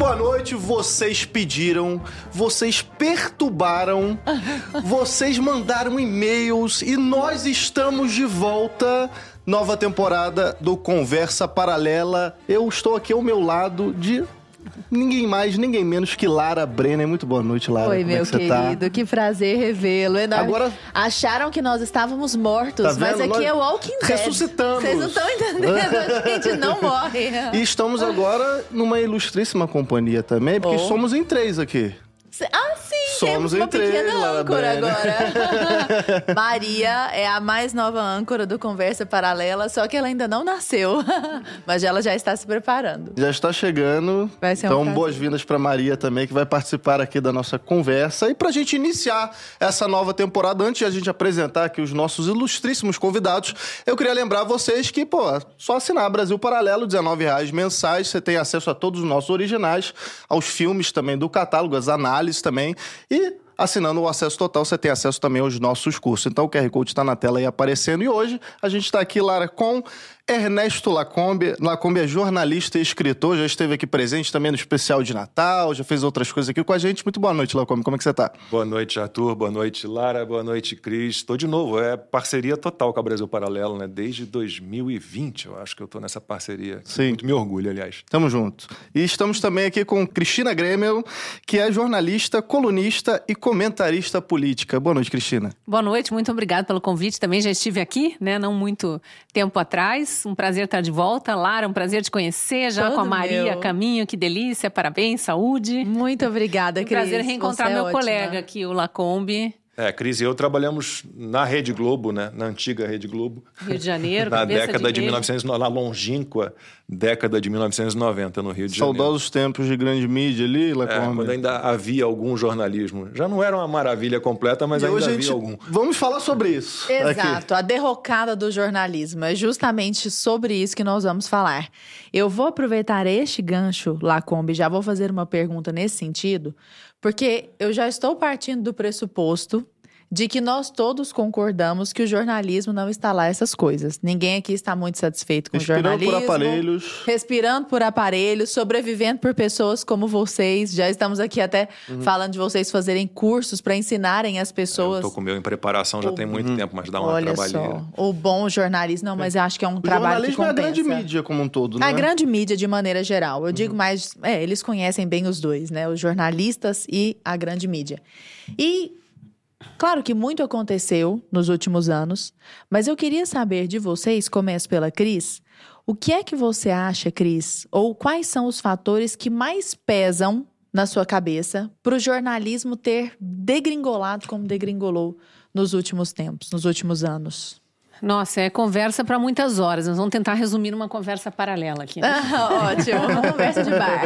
boa noite. Vocês pediram, vocês perturbaram, vocês mandaram e-mails e nós estamos de volta. Nova temporada do Conversa Paralela. Eu estou aqui ao meu lado de ninguém mais, ninguém menos que Lara Brenner. Muito boa noite, Lara. Oi, Como é meu que você tá? querido. Que prazer revê-lo. Enorme. Agora- Acharam que nós estávamos mortos, Tá mas aqui Nós é o Walking Dead. ressuscitamos. Vocês não estão entendendo. A gente não morre. E estamos agora numa ilustríssima companhia também, porque Oh. somos em três aqui. Ah, sim, Somos temos uma pequena âncora agora. Maria é a mais nova âncora do Conversa Paralela, só que ela ainda não nasceu. Mas ela já está se preparando. Já está chegando. Vai ser um então, prazer. boas-vindas para Maria também, que vai participar aqui da nossa conversa. E para a gente iniciar essa nova temporada, antes de a gente apresentar aqui os nossos ilustríssimos convidados, eu queria lembrar vocês que, pô, só assinar Brasil Paralelo, R$19,00 mensais, você tem acesso a todos os nossos originais, aos filmes também do catálogo, as análises também. E assinando o acesso total, você tem acesso também aos nossos cursos. Então o QR Code está na tela aí aparecendo. E hoje a gente está aqui, Lara, com Ernesto Lacombe. Lacombe é jornalista e escritor, já esteve aqui presente também no especial de Natal, já fez outras coisas aqui com a gente. Muito boa noite, Lacombe. Como é que você tá? Boa noite, Arthur. Boa noite, Lara. Boa noite, Cris. Estou de novo. É parceria total com a Brasil Paralelo, né? Desde 2020, eu acho que eu estou nessa parceria. Sim. Muito me orgulho, aliás. Tamo junto. E estamos também aqui com Cristina Grêmio, que é jornalista, colunista e comentarista política. Boa noite, Cristina. Boa noite, muito obrigada pelo convite. Também já estive aqui, né? Não muito tempo atrás. Um prazer estar de volta. Lara, um prazer te conhecer. Já Todo com a Maria meu. Caminho, que delícia. Parabéns, saúde. Muito obrigada, Um Cris. prazer reencontrar Você é meu ótima. colega aqui, o Lacombe, É, Cris e eu trabalhamos na Rede Globo, né? Na antiga Rede Globo. Rio de Janeiro. Na década de, rede. 1900, na longínqua década de 1990 no Rio de Janeiro. Saudosos tempos de grande mídia ali, É, Lacombe. quando ainda havia algum jornalismo. Já não era uma maravilha completa, mas E ainda hoje a havia gente... algum. Vamos falar sobre isso. aqui. Exato, a derrocada do jornalismo. É justamente sobre isso que nós vamos falar. Eu vou aproveitar este gancho, Lacombe, já vou fazer uma pergunta nesse sentido, porque eu já estou partindo do pressuposto de que nós todos concordamos que o jornalismo não está lá essas coisas. Ninguém aqui está muito satisfeito com Respirando o jornalismo. por aparelhos. Respirando por aparelhos, sobrevivendo por pessoas como vocês. Já estamos aqui até Uhum. falando de vocês fazerem cursos para ensinarem as pessoas. Eu tô com o meu em preparação já tem muito tempo, mas dá uma Olha trabalheira. só, o bom jornalismo. Não, mas eu acho que é um O trabalho que jornalismo é a compensa. grande mídia como um todo, né? A grande mídia, de maneira geral. Eu Uhum. digo mais... É, eles conhecem bem os dois, né? Os jornalistas e a grande mídia. E... Claro que muito aconteceu nos últimos anos, mas eu queria saber de vocês, começo pela Cris, o que é que você acha, Cris, ou quais são os fatores que mais pesam na sua cabeça para o jornalismo ter degringolado como degringolou nos últimos tempos, nos últimos anos? Nossa, é conversa para muitas horas. Nós vamos tentar resumir numa conversa paralela aqui. né? Ótimo, uma conversa de bar.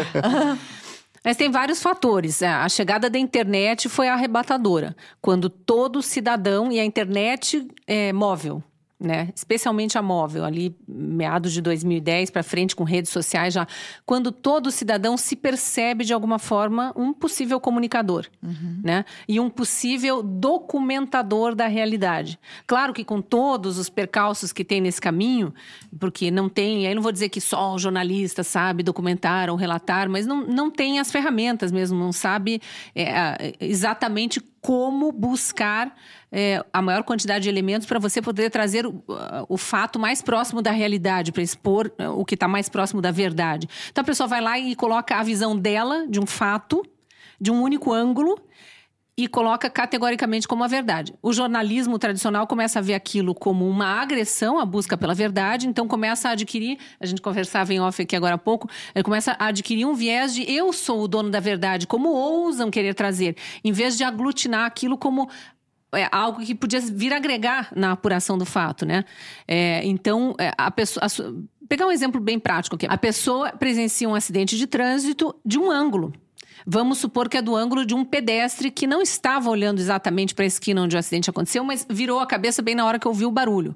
Mas tem vários fatores. É, A chegada da internet foi arrebatadora. Quando todo cidadão e a internet é móvel, né? Especialmente a móvel, ali meados de 2010 para frente com redes sociais já, quando todo cidadão se percebe de alguma forma um possível comunicador, né? E um possível documentador da realidade. Claro que com todos os percalços que tem nesse caminho, porque não tem, aí não vou dizer que só o jornalista sabe documentar ou relatar, mas não, não tem as ferramentas mesmo, não sabe é, exatamente como buscar é, a maior quantidade de elementos para você poder trazer o, o fato mais próximo da realidade, para expor é, o que está mais próximo da verdade. Então a pessoa vai lá e coloca a visão dela de um fato, de um único ângulo, e coloca categoricamente como a verdade. O jornalismo tradicional começa a ver aquilo como uma agressão, a busca pela verdade, então começa a adquirir, a gente conversava em off aqui agora há pouco, ele começa a adquirir um viés de eu sou o dono da verdade, como ousam querer trazer, em vez de aglutinar aquilo como é, algo que podia vir agregar na apuração do fato, né? É, então, a pessoa. a pegar um exemplo bem prático aqui. A pessoa presencia um acidente de trânsito de um ângulo. Vamos supor que é do ângulo de um pedestre que não estava olhando exatamente para a esquina onde o acidente aconteceu, mas virou a cabeça bem na hora que ouviu o barulho.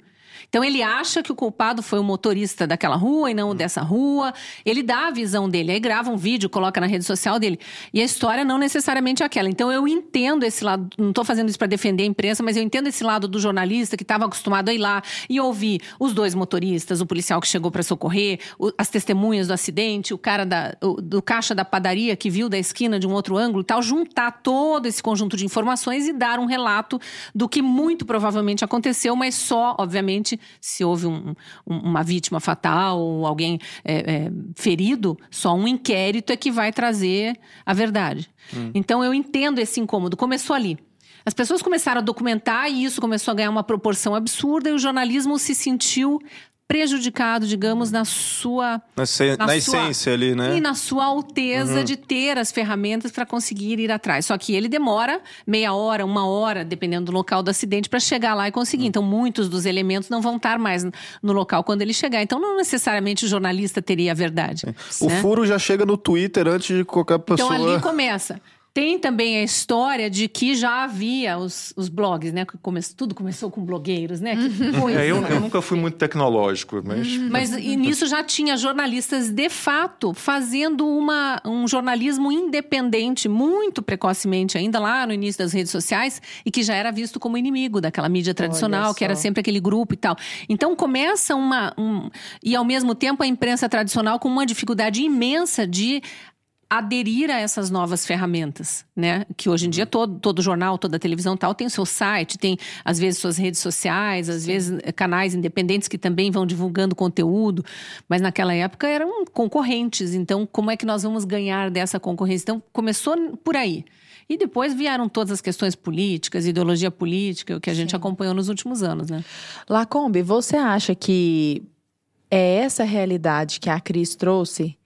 Então ele acha que o culpado foi o motorista daquela rua e não o dessa rua. Ele dá a visão dele, aí grava um vídeo, coloca na rede social dele. E a história não necessariamente é aquela. Então eu entendo esse lado, não estou fazendo isso para defender a imprensa, mas eu entendo esse lado do jornalista que estava acostumado a ir lá e ouvir os dois motoristas, o policial que chegou para socorrer, as testemunhas do acidente, o cara da, o, do caixa da padaria que viu da esquina de um outro ângulo e tal, juntar todo esse conjunto de informações e dar um relato do que muito provavelmente aconteceu, mas só, obviamente, se houve um, um, uma vítima fatal ou alguém é, é, ferido, só um inquérito é que vai trazer a verdade. Hum. Então eu entendo esse incômodo. Começou ali. As pessoas começaram a documentar e isso começou a ganhar uma proporção absurda e o jornalismo se sentiu prejudicado, digamos, na sua. Na, na, na sua, essência ali, né? E na sua alteza uhum. de ter as ferramentas para conseguir ir atrás. Só que ele demora meia hora, uma hora, dependendo do local do acidente, para chegar lá e conseguir. Uhum. Então, muitos dos elementos não vão estar mais no local quando ele chegar. Então, não necessariamente o jornalista teria a verdade. Né? O furo já chega no Twitter antes de qualquer pessoa. Então, ali começa. Tem também a história de que já havia os, os blogs, né? Come, tudo começou com blogueiros, né? Uhum. É, eu, eu, nunca fui muito tecnológico, mas. Uhum. Mas e nisso já tinha jornalistas de fato fazendo uma, um jornalismo independente muito precocemente, ainda lá no início das redes sociais, e que já era visto como inimigo daquela mídia tradicional, que era sempre aquele grupo e tal. Então começa uma. Um, e ao mesmo tempo a imprensa tradicional com uma dificuldade imensa de aderir a essas novas ferramentas, né? Que hoje em dia todo, todo jornal, toda televisão tal tem o seu site, tem às vezes suas redes sociais, às Sim. vezes eh, canais independentes que também vão divulgando conteúdo, mas naquela época eram concorrentes. Então, como é que nós vamos ganhar dessa concorrência? Então, começou por aí. E depois vieram todas as questões políticas, ideologia política, o que a gente Sim. acompanhou nos últimos anos, né? Lacombe, você acha que é essa realidade que a Cris trouxe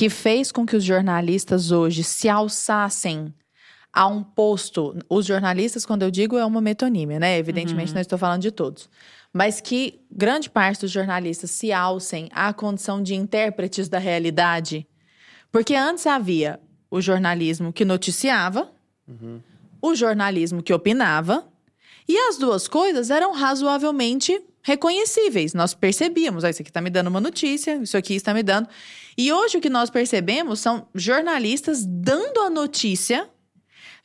que fez com que os jornalistas hoje se alçassem a um posto. Os jornalistas, quando eu digo, é uma metonímia, né? Evidentemente, uhum. não estou falando de todos. Mas que grande parte dos jornalistas se alcem à condição de intérpretes da realidade. Porque antes havia o jornalismo que noticiava, uhum. o jornalismo que opinava, e as duas coisas eram razoavelmente reconhecíveis. Nós percebíamos, ah, isso aqui está me dando uma notícia, isso aqui está me dando. E hoje o que nós percebemos são jornalistas dando a notícia,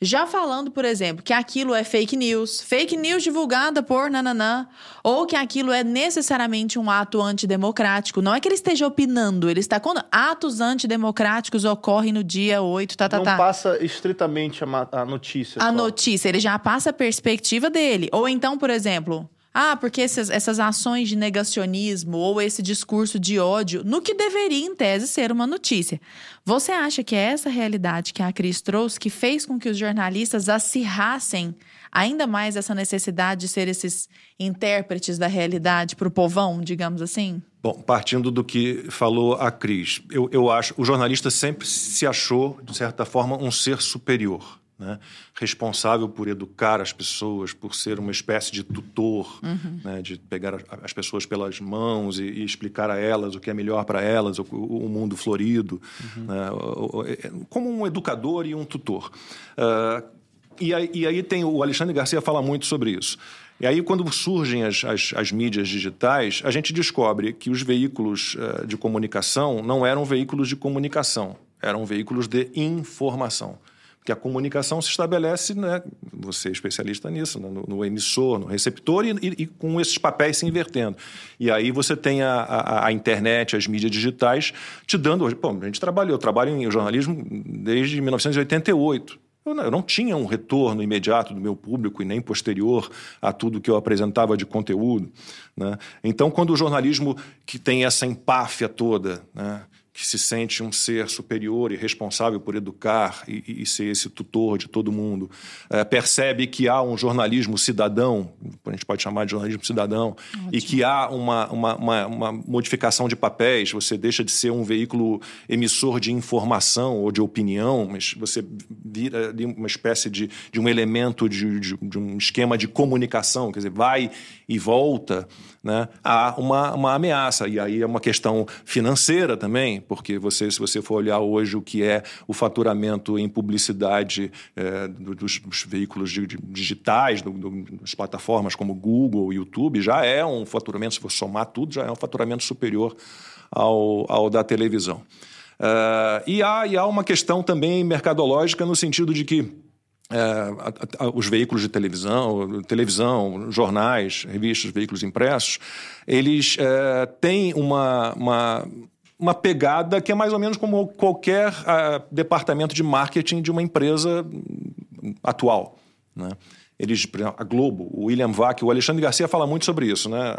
já falando, por exemplo, que aquilo é fake news, fake news divulgada por nananã, ou que aquilo é necessariamente um ato antidemocrático. Não é que ele esteja opinando, ele está quando atos antidemocráticos ocorrem no dia 8, tá, tá, Não tá. passa estritamente a, a notícia. A só. notícia, ele já passa a perspectiva dele. Ou então, por exemplo, ah, porque essas, essas ações de negacionismo ou esse discurso de ódio, no que deveria, em tese, ser uma notícia. Você acha que é essa realidade que a Cris trouxe que fez com que os jornalistas acirrassem ainda mais essa necessidade de ser esses intérpretes da realidade para o povão, digamos assim? Bom, partindo do que falou a Cris, eu, eu acho o jornalista sempre se achou, de certa forma, um ser superior né? responsável por educar as pessoas, por ser uma espécie de tutor, uhum. né? de pegar as pessoas pelas mãos e, e, explicar a elas o que é melhor para elas, o, o, mundo florido, uhum. né? É, como um educador e um tutor. Uh, e, aí, e aí tem o Alexandre Garcia fala muito sobre isso. E aí, quando surgem as, as, as, mídias digitais, a gente descobre que os veículos uh, de comunicação não eram veículos de comunicação, eram veículos de informação que a comunicação se estabelece, né, você é especialista nisso, né, no, no, emissor, no receptor, e, e, e, com esses papéis se invertendo. E aí você tem a, a, a, internet, as mídias digitais, te dando. Pô, a gente trabalhou, eu trabalho em jornalismo desde 1988. Eu não, eu não tinha um retorno imediato do meu público e nem posterior a tudo que eu apresentava de conteúdo. Né? Então, quando o jornalismo que tem essa empáfia toda, né? Que se sente um ser superior e responsável por educar e, e ser esse tutor de todo mundo, é, percebe que há um jornalismo cidadão, a gente pode chamar de jornalismo cidadão, Ótimo. e que há uma, uma, uma, uma, modificação de papéis, você deixa de ser um veículo emissor de informação ou de opinião, mas você vira uma espécie de, de um elemento de, de, de, um esquema de comunicação, quer dizer, vai e volta, né, há uma, uma ameaça. E aí é uma questão financeira também, porque você, se você for olhar hoje o que é o faturamento em publicidade é, dos, dos, veículos digitais, do, do, das plataformas como Google, YouTube, já é um faturamento, se for somar tudo, já é um faturamento superior ao, ao da televisão. Uh, e, há, e há uma questão também mercadológica no sentido de que é, os veículos de televisão, televisão, jornais, revistas, veículos impressos, eles é, têm uma, uma, uma, pegada que é mais ou menos como qualquer a, departamento de marketing de uma empresa atual. Né? Eles, a Globo, o William Vac, o Alexandre Garcia fala muito sobre isso, né?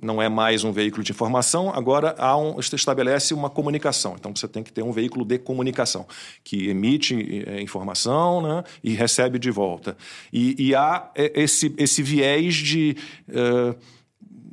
Não é mais um veículo de informação, agora há um, estabelece uma comunicação. Então você tem que ter um veículo de comunicação que emite é, informação, né? E recebe de volta. E, e há é, esse, esse viés de uh,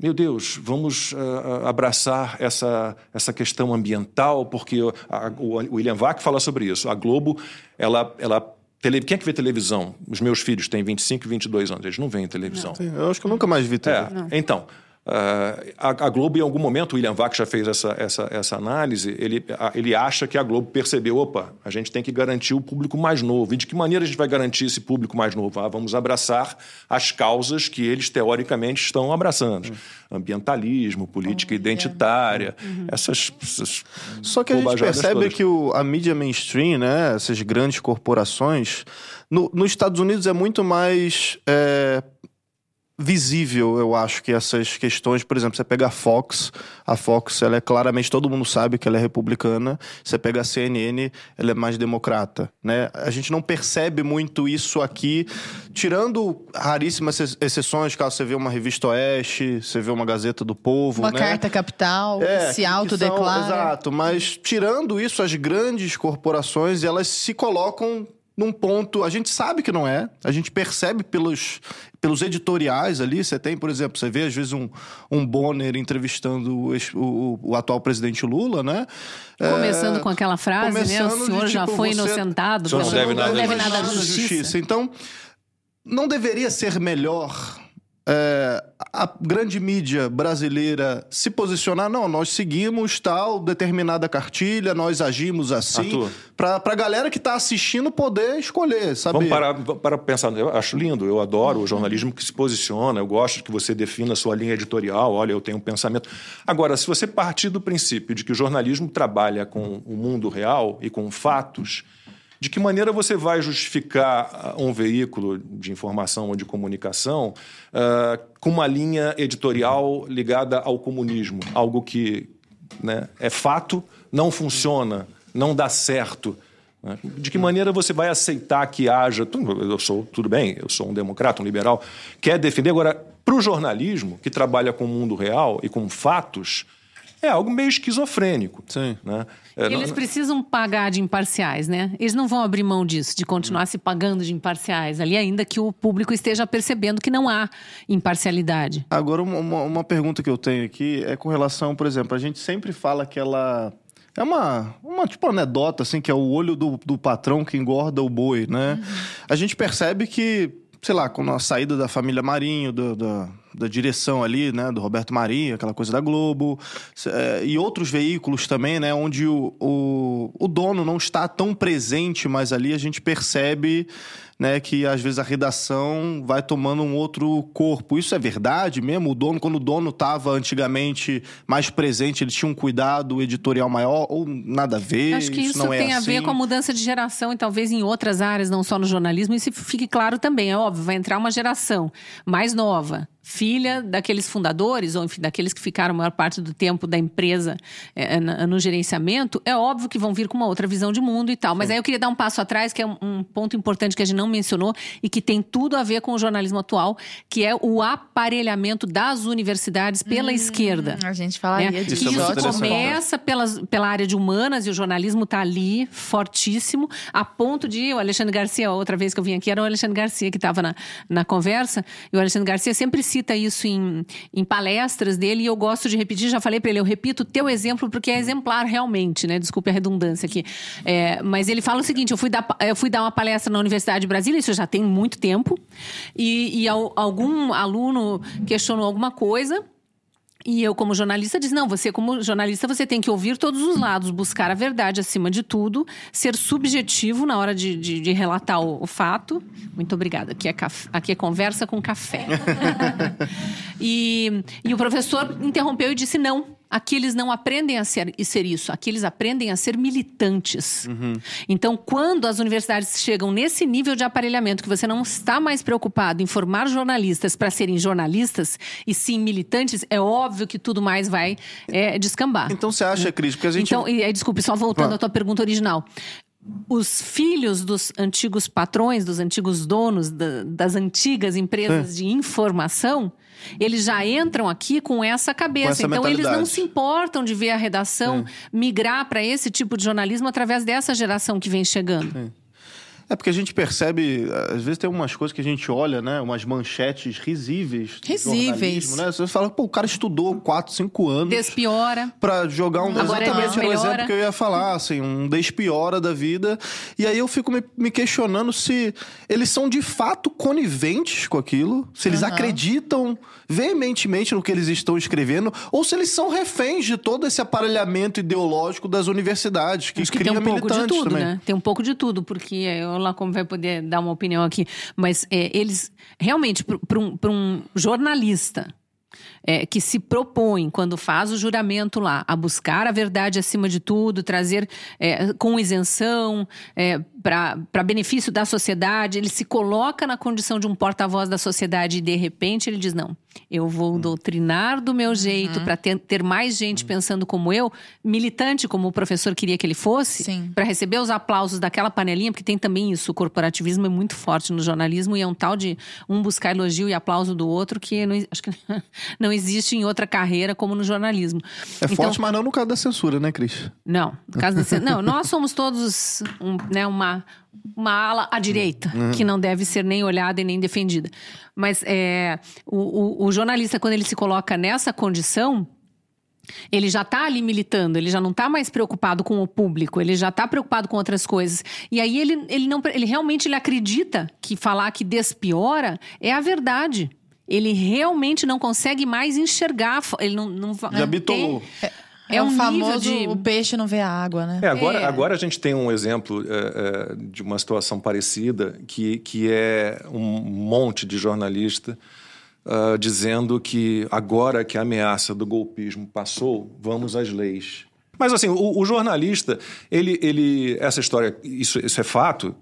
meu Deus, vamos uh, abraçar essa, essa questão ambiental, porque a, o William Vac fala sobre isso. A Globo, ela, ela Tele... Quem é que vê televisão? Os meus filhos têm 25 e 22 anos, eles não veem televisão. Sim, eu acho que eu nunca mais vi TV. É, então, Uh, a, a, Globo, em algum momento, o William Vac já fez essa, essa, essa análise, ele, a, ele acha que a Globo percebeu, opa, a gente tem que garantir o público mais novo. E de que maneira a gente vai garantir esse público mais novo? Ah, vamos abraçar as causas que eles, teoricamente, estão abraçando. Uhum. Ambientalismo, política uhum. identitária, uhum. essas, essas, Só que a gente percebe todas. que o, a mídia mainstream, né, essas grandes corporações, no, nos Estados Unidos é muito mais... É, visível, eu acho, que essas questões, por exemplo, você pega a Fox, a Fox, ela é claramente, todo mundo sabe que ela é republicana, você pega a CNN, ela é mais democrata, né? A gente não percebe muito isso aqui, tirando raríssimas exceções, caso você vê uma revista Oeste, você vê uma Gazeta do Povo, uma né? carta capital, é, se autodeclara. Exato, mas tirando isso, as grandes corporações, elas se colocam num ponto. A gente sabe que não é, a gente percebe pelos, pelos editoriais ali. Você tem, por exemplo, você vê às vezes um, um Bonner entrevistando o, o, o atual presidente Lula, né? Começando é, com aquela frase, né? O senhor de, já tipo, foi você, inocentado, não deve nada, não deve nada à justiça. justiça. Então, não deveria ser melhor é, a grande mídia brasileira se posicionar, não, nós seguimos tal determinada cartilha, nós agimos assim, para a galera que está assistindo poder escolher, saber. Vamos parar para pensar, eu acho lindo, eu adoro o jornalismo que se posiciona, eu gosto que você defina a sua linha editorial, olha, eu tenho um pensamento. Agora, se você partir do princípio de que o jornalismo trabalha com o mundo real e com fatos, de que maneira você vai justificar ah, um veículo de informação ou de comunicação uh, com uma linha editorial ligada ao comunismo? Algo que né, é fato, não funciona, não dá certo. Né? De que maneira você vai aceitar que haja. Eu sou, tudo bem, eu sou um democrata, um liberal, quer defender. Agora, para o jornalismo, que trabalha com o mundo real e com fatos, é algo meio esquizofrênico. Sim. Né? É, Eles não... precisam pagar de imparciais, né? Eles não vão abrir mão disso, de continuar hum. se pagando de imparciais ali, ainda que o público esteja percebendo que não há imparcialidade. Agora, uma, uma pergunta que eu tenho aqui é com relação, por exemplo, a gente sempre fala que ela. É uma, uma tipo anedota, assim, que é o olho do, do patrão que engorda o boi, né? Uhum. A gente percebe que, sei lá, com a saída da família Marinho, do, do da direção ali, né, do Roberto Marinho, aquela coisa da Globo, é, e outros veículos também, né, onde o, o, o dono não está tão presente, mas ali a gente percebe né, que às vezes a redação vai tomando um outro corpo. Isso é verdade mesmo? O dono, quando o dono estava antigamente mais presente, ele tinha um cuidado editorial maior ou nada a ver? Acho que isso, isso é tem assim? a ver com a mudança de geração e talvez em outras áreas, não só no jornalismo, isso fique claro também. É óbvio, vai entrar uma geração mais nova, filha daqueles fundadores, ou enfim, daqueles que ficaram a maior parte do tempo da empresa é, no gerenciamento, é óbvio que vão vir com uma outra visão de mundo e tal. Mas Sim. aí eu queria dar um passo atrás, que é um, um, ponto importante que a gente não mencionou e que tem tudo a ver com o jornalismo atual, que é o aparelhamento das universidades pela hum, esquerda. A gente falaria né? disso. Isso, Isso começa pelas, pela área de humanas e o jornalismo está ali, fortíssimo, a ponto de o Alexandre Garcia, outra vez que eu vim aqui, era o Alexandre Garcia que estava na, na conversa, e o Alexandre Garcia sempre cita isso em, em palestras dele e eu gosto de repetir, já falei para ele, eu repito teu exemplo porque é exemplar realmente, né? Desculpe a redundância aqui. É, mas ele fala o seguinte: eu fui, dar, eu fui dar uma palestra na Universidade de Brasília, isso já tem muito tempo, e, e algum aluno questionou alguma coisa. E eu, como jornalista, disse: não, você, como jornalista, você tem que ouvir todos os lados, buscar a verdade acima de tudo, ser subjetivo na hora de, de, de relatar o, o, fato. Muito obrigada. Aqui é, aqui é conversa com café. e, e o professor interrompeu e disse: não, Aqui eles não aprendem a ser, a ser isso, aqui eles aprendem a ser militantes. Uhum. Então, quando as universidades chegam nesse nível de aparelhamento, que você não está mais preocupado em formar jornalistas para serem jornalistas, e sim militantes, é óbvio que tudo mais vai é, descambar. Então, você acha, Cris, porque a gente. Então, e, desculpe, só voltando à tua pergunta original os filhos dos antigos patrões, dos antigos donos da, das antigas empresas é. de informação, eles já entram aqui com essa cabeça. Com essa então, eles não se importam de ver a redação é. migrar para esse tipo de jornalismo através dessa geração que vem chegando. É. É porque a gente percebe, às vezes tem umas coisas que a gente olha, né? Umas manchetes risíveis. Risíveis. Né? Você fala, pô, o cara estudou 4, 5 anos. Despiora. Pra jogar um. Agora exatamente era o exemplo que eu ia falar, assim, um despiora da vida. E aí eu fico me, me questionando se eles são de fato coniventes com aquilo, se eles uhum. acreditam veementemente no que eles estão escrevendo, ou se eles são reféns de todo esse aparelhamento ideológico das universidades, que, Acho que cria tem um pouco de tudo, também. né? Tem um pouco de tudo, porque eu lá como vai poder dar uma opinião aqui, mas é, eles realmente para um, um jornalista é, que se propõe, quando faz o juramento lá, a buscar a verdade acima de tudo, trazer é, com isenção, é, para benefício da sociedade, ele se coloca na condição de um porta-voz da sociedade e de repente ele diz: não, eu vou doutrinar do meu jeito uhum. para ter, ter, mais gente uhum. pensando como eu, militante como o professor queria que ele fosse, para receber os aplausos daquela panelinha, porque tem também isso, o corporativismo é muito forte no jornalismo e é um tal de um buscar elogio e aplauso do outro que não, acho que não existe em outra carreira como no jornalismo. É então, forte, mas não no caso da censura, né, Cris? Não, no caso da censura. não, nós somos todos um, né, uma, uma ala à direita, uhum. que não deve ser nem olhada e nem defendida. Mas é, o, o, o jornalista, quando ele se coloca nessa condição, ele já está ali militando, ele já não está mais preocupado com o público, ele já está preocupado com outras coisas. E aí ele, ele, não, ele realmente ele acredita que falar que despiora é a verdade ele realmente não consegue mais enxergar. Ele não, não já bitolou. É, é, é um famoso de... o peixe não vê a água, né? É, agora, é. agora a gente tem um exemplo é, é, de uma situação parecida, que, que é um monte de jornalista uh, dizendo que agora que a ameaça do golpismo passou, vamos às leis. Mas assim, o, o, jornalista, ele, ele, essa história, isso, isso é fato,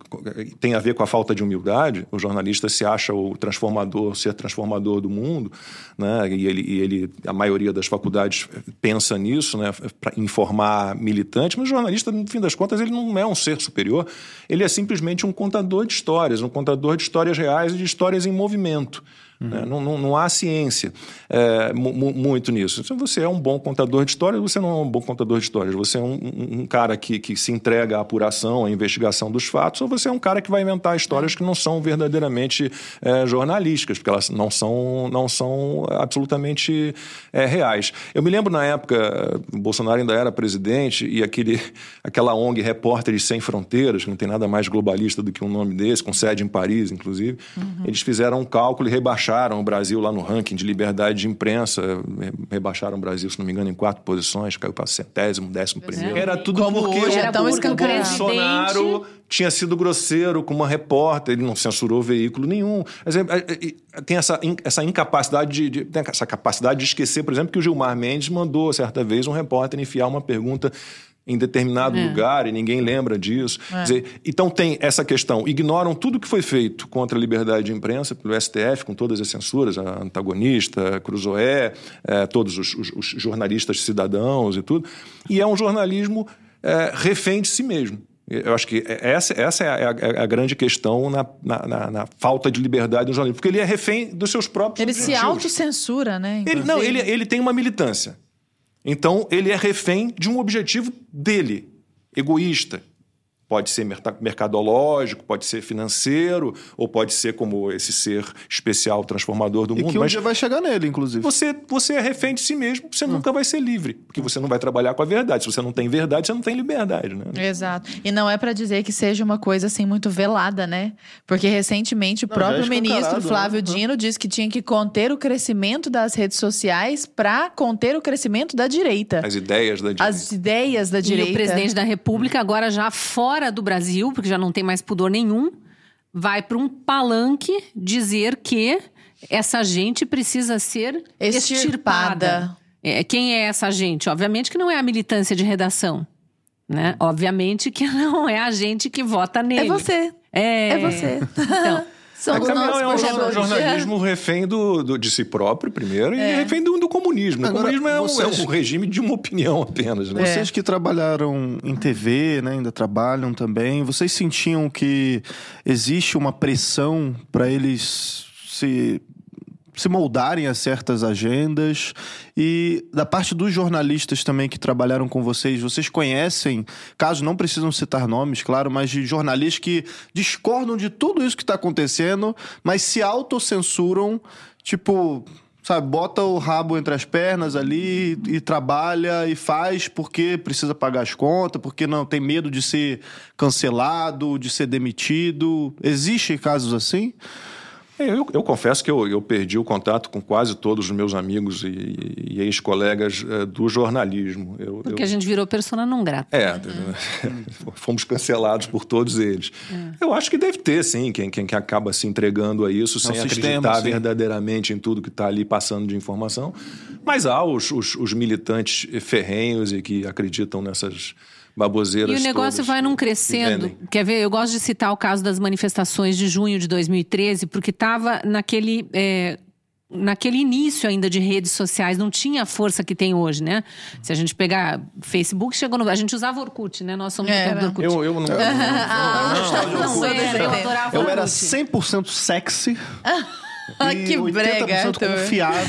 tem a ver com a falta de humildade. O jornalista se acha o transformador, ser transformador do mundo, né? E ele, e ele a maioria das faculdades pensa nisso, né? Para informar militantes. Mas o jornalista, no fim das contas, ele não é um ser superior. Ele é simplesmente um contador de histórias, um contador de histórias reais e de histórias em movimento. Uhum. Né? Não, não, não, há ciência é, muito nisso. Se você é um bom contador de histórias, você não é um bom contador de histórias. Você é um, um, cara que, que se entrega à apuração, à investigação dos fatos, ou você é um cara que vai inventar histórias que não são verdadeiramente é, jornalísticas, porque elas não são, não são absolutamente é, reais. Eu me lembro na época, Bolsonaro ainda era presidente, e aquele, aquela ONG Repórteres Sem Fronteiras, que não tem nada mais globalista do que um nome desse, com sede em Paris, inclusive, uhum. eles fizeram um cálculo e rebaixaram rebaixaram o Brasil lá no ranking de liberdade de imprensa, rebaixaram o Brasil, se não me engano, em quatro posições, caiu para centésimo, décimo primeiro. Era tudo Como porque hoje era tão Bolsonaro tinha sido grosseiro com uma repórter, ele não censurou veículo nenhum. É, é, tem essa, essa incapacidade de, de, essa capacidade de esquecer, por exemplo, que o Gilmar Mendes mandou certa vez um repórter enfiar uma pergunta em determinado é. lugar e ninguém lembra disso. É. Dizer, então tem essa questão. Ignoram tudo que foi feito contra a liberdade de imprensa pelo STF, com todas as censuras, a antagonista, a Cruzoé, é, todos os, os, os, jornalistas cidadãos e tudo. E é um jornalismo é, refém de si mesmo. Eu acho que essa, essa é, a, é a, a grande questão na, na, na, na, falta de liberdade do jornalismo. Porque ele é refém dos seus próprios Ele objetivos. se autocensura, né? Ele, não, ele, ele tem uma militância. Então, ele é refém de um objetivo dele, egoísta. Pode ser mercadológico, pode ser financeiro, ou pode ser como esse ser especial transformador do e mundo. que um mas dia vai chegar nele, inclusive. Você, você é refém de si mesmo, você nunca vai ser livre, porque você não vai trabalhar com a verdade. Se você não tem verdade, você não tem liberdade, né? Exato. E não é para dizer que seja uma coisa assim muito velada, né? Porque recentemente o Não, já é próprio ministro escancarado, Flávio né? Dino disse que tinha que conter o crescimento das redes sociais para conter o crescimento da direita. As ideias da direita. As ideias da direita. E o presidente da República, agora já fora do Brasil, porque já não tem mais pudor nenhum, vai para um palanque dizer que essa gente precisa ser Extirpada. extirpada. É, quem é essa gente? Obviamente que não é a militância de redação. Né? Obviamente que não é a gente que vota nele. É você. É, É você. Então, É, os também nossos é um jornalismo refém do, do- de si próprio, primeiro, e refém do, do comunismo. Agora, o comunismo é um, vocês- é um regime de uma opinião apenas. Né? É. Vocês que trabalharam em TV, né, ainda trabalham também, vocês sentiam que existe uma pressão para eles se se moldarem a certas agendas e da parte dos jornalistas também que trabalharam com vocês, vocês conhecem, caso não precisam citar nomes, claro, mas de jornalistas que discordam de tudo isso que está acontecendo, mas se autocensuram, tipo, sabe, bota o rabo entre as pernas ali e trabalha e faz porque precisa pagar as contas, porque não tem medo de ser cancelado, de ser demitido. Existem casos assim? É, Eu, eu confesso que eu, eu perdi o contato com quase todos os meus amigos e, e ex-colegas eh, do jornalismo. Eu, porque eu- a gente virou persona não grata. É, fomos cancelados por todos eles. Eu acho que deve ter, sim, quem, quem que acaba se entregando a isso sem sistema, acreditar sim. verdadeiramente em tudo que está ali passando de informação. Mas há os, os, os militantes ferrenhos e que acreditam nessas baboseiras E o negócio vai num crescendo. Quer ver? Eu gosto de citar o caso das manifestações de junho de 2013, porque estava naquele. é, Naquele início ainda de redes sociais, não tinha a força que tem hoje, né? Se a gente pegar Facebook, chegou no. A gente usava Orkut, né? Nós somos do Era. tempo do Orkut. Eu, eu não. Ah, eu era Orkut. 100% sexy. Ah, e que 80% brega, confiável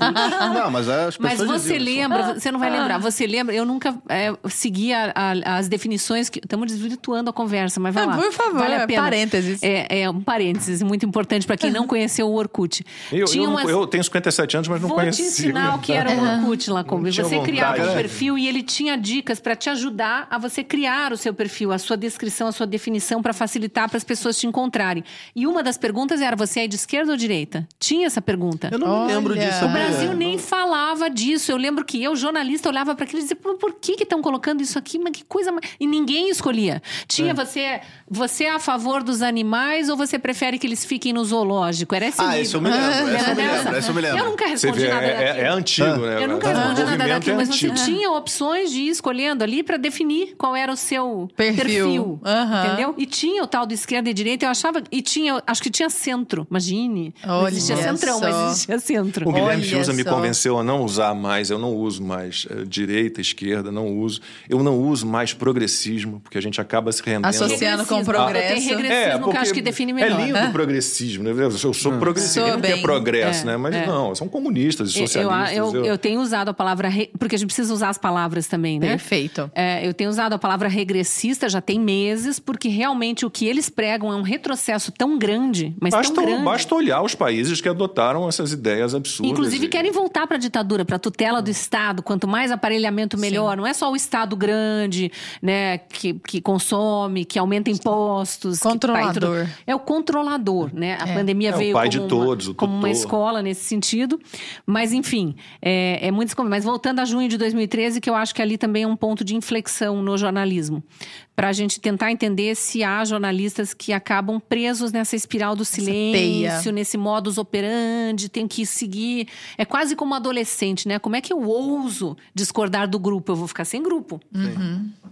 no. Não, mas as Mas pessoas você diziam lembra, você não vai lembrar, você lembra, eu nunca é, segui a- a- as definições que. Estamos desvirtuando a conversa, mas vai Ah, lá. por favor, vale a pena. parênteses. É, é um parênteses muito importante para quem não conheceu o Orkut. Eu, Tinha eu, umas- eu tenho 57 anos, mas não Vou conhecia. te ensinar o que era o Orkut lá comigo. tinha Você vontade, criava um né? perfil e ele tinha dicas para te ajudar a você criar o seu perfil, a sua descrição, a sua definição para facilitar para as pessoas te encontrarem. E uma das perguntas era: você é de esquerda ou direita? Tinha essa pergunta. Eu não me lembro Olha. disso. O Brasil nem falava disso. Eu lembro que eu, jornalista, olhava para aquilo e dizia: por, que estão colocando isso aqui? Mas que coisa. ma-" E ninguém escolhia. Tinha você, você é a favor dos animais ou você prefere que eles fiquem no zoológico? Era esse Ah, esse eu me lembro, esse eu me lembro, eu me lembro. Eu nunca respondi vê, nada é, é- daquilo. é antigo, né? Eu nunca O respondi nada daquilo, é mas você antigo. tinha opções de ir escolhendo ali para definir qual era o seu Perfil. perfil. Entendeu? E tinha o tal do esquerda e direita, eu achava. E tinha, acho que tinha centro. Imagine. Olha existia centrão, só. mas existia centro. O Guilherme Fiuza me convenceu a não usar mais, eu não uso mais eh, direita, esquerda, não uso. Eu não uso mais progressismo, porque a gente acaba se rendendo. Associando com o progresso. Tem regressismo que eu acho que define melhor. É lindo o progressismo, né? Eu sou progressista, Soa não quer bem. progresso, É, né? Mas é. não, são comunistas e Eu- socialistas. Eu, eu, eu tenho usado a palavra. re- Porque a gente precisa usar as palavras também, né? Perfeito. É, eu tenho usado a palavra regressista já tem meses, porque realmente o que eles pregam é um retrocesso tão grande, mas Basta, tão grande. basta olhar os países que adotaram essas ideias absurdas. Inclusive e- querem voltar para a ditadura, para a tutela do Estado. Quanto mais aparelhamento, melhor. Não é só o Estado grande, né, que, que consome, que aumenta impostos. que- Controlador. é o controlador, né? A pandemia É o veio pai como, de uma, todos, como uma escola nesse sentido. Mas, enfim, é, é muito. Mas voltando a junho de 2013, que eu acho que ali também é um ponto de inflexão no jornalismo. Para a gente tentar entender se há jornalistas que acabam presos nessa espiral do silêncio, nesse modus operandi, tem que seguir. É quase como adolescente, né? Como é que eu ouso discordar do grupo? Eu vou ficar sem grupo.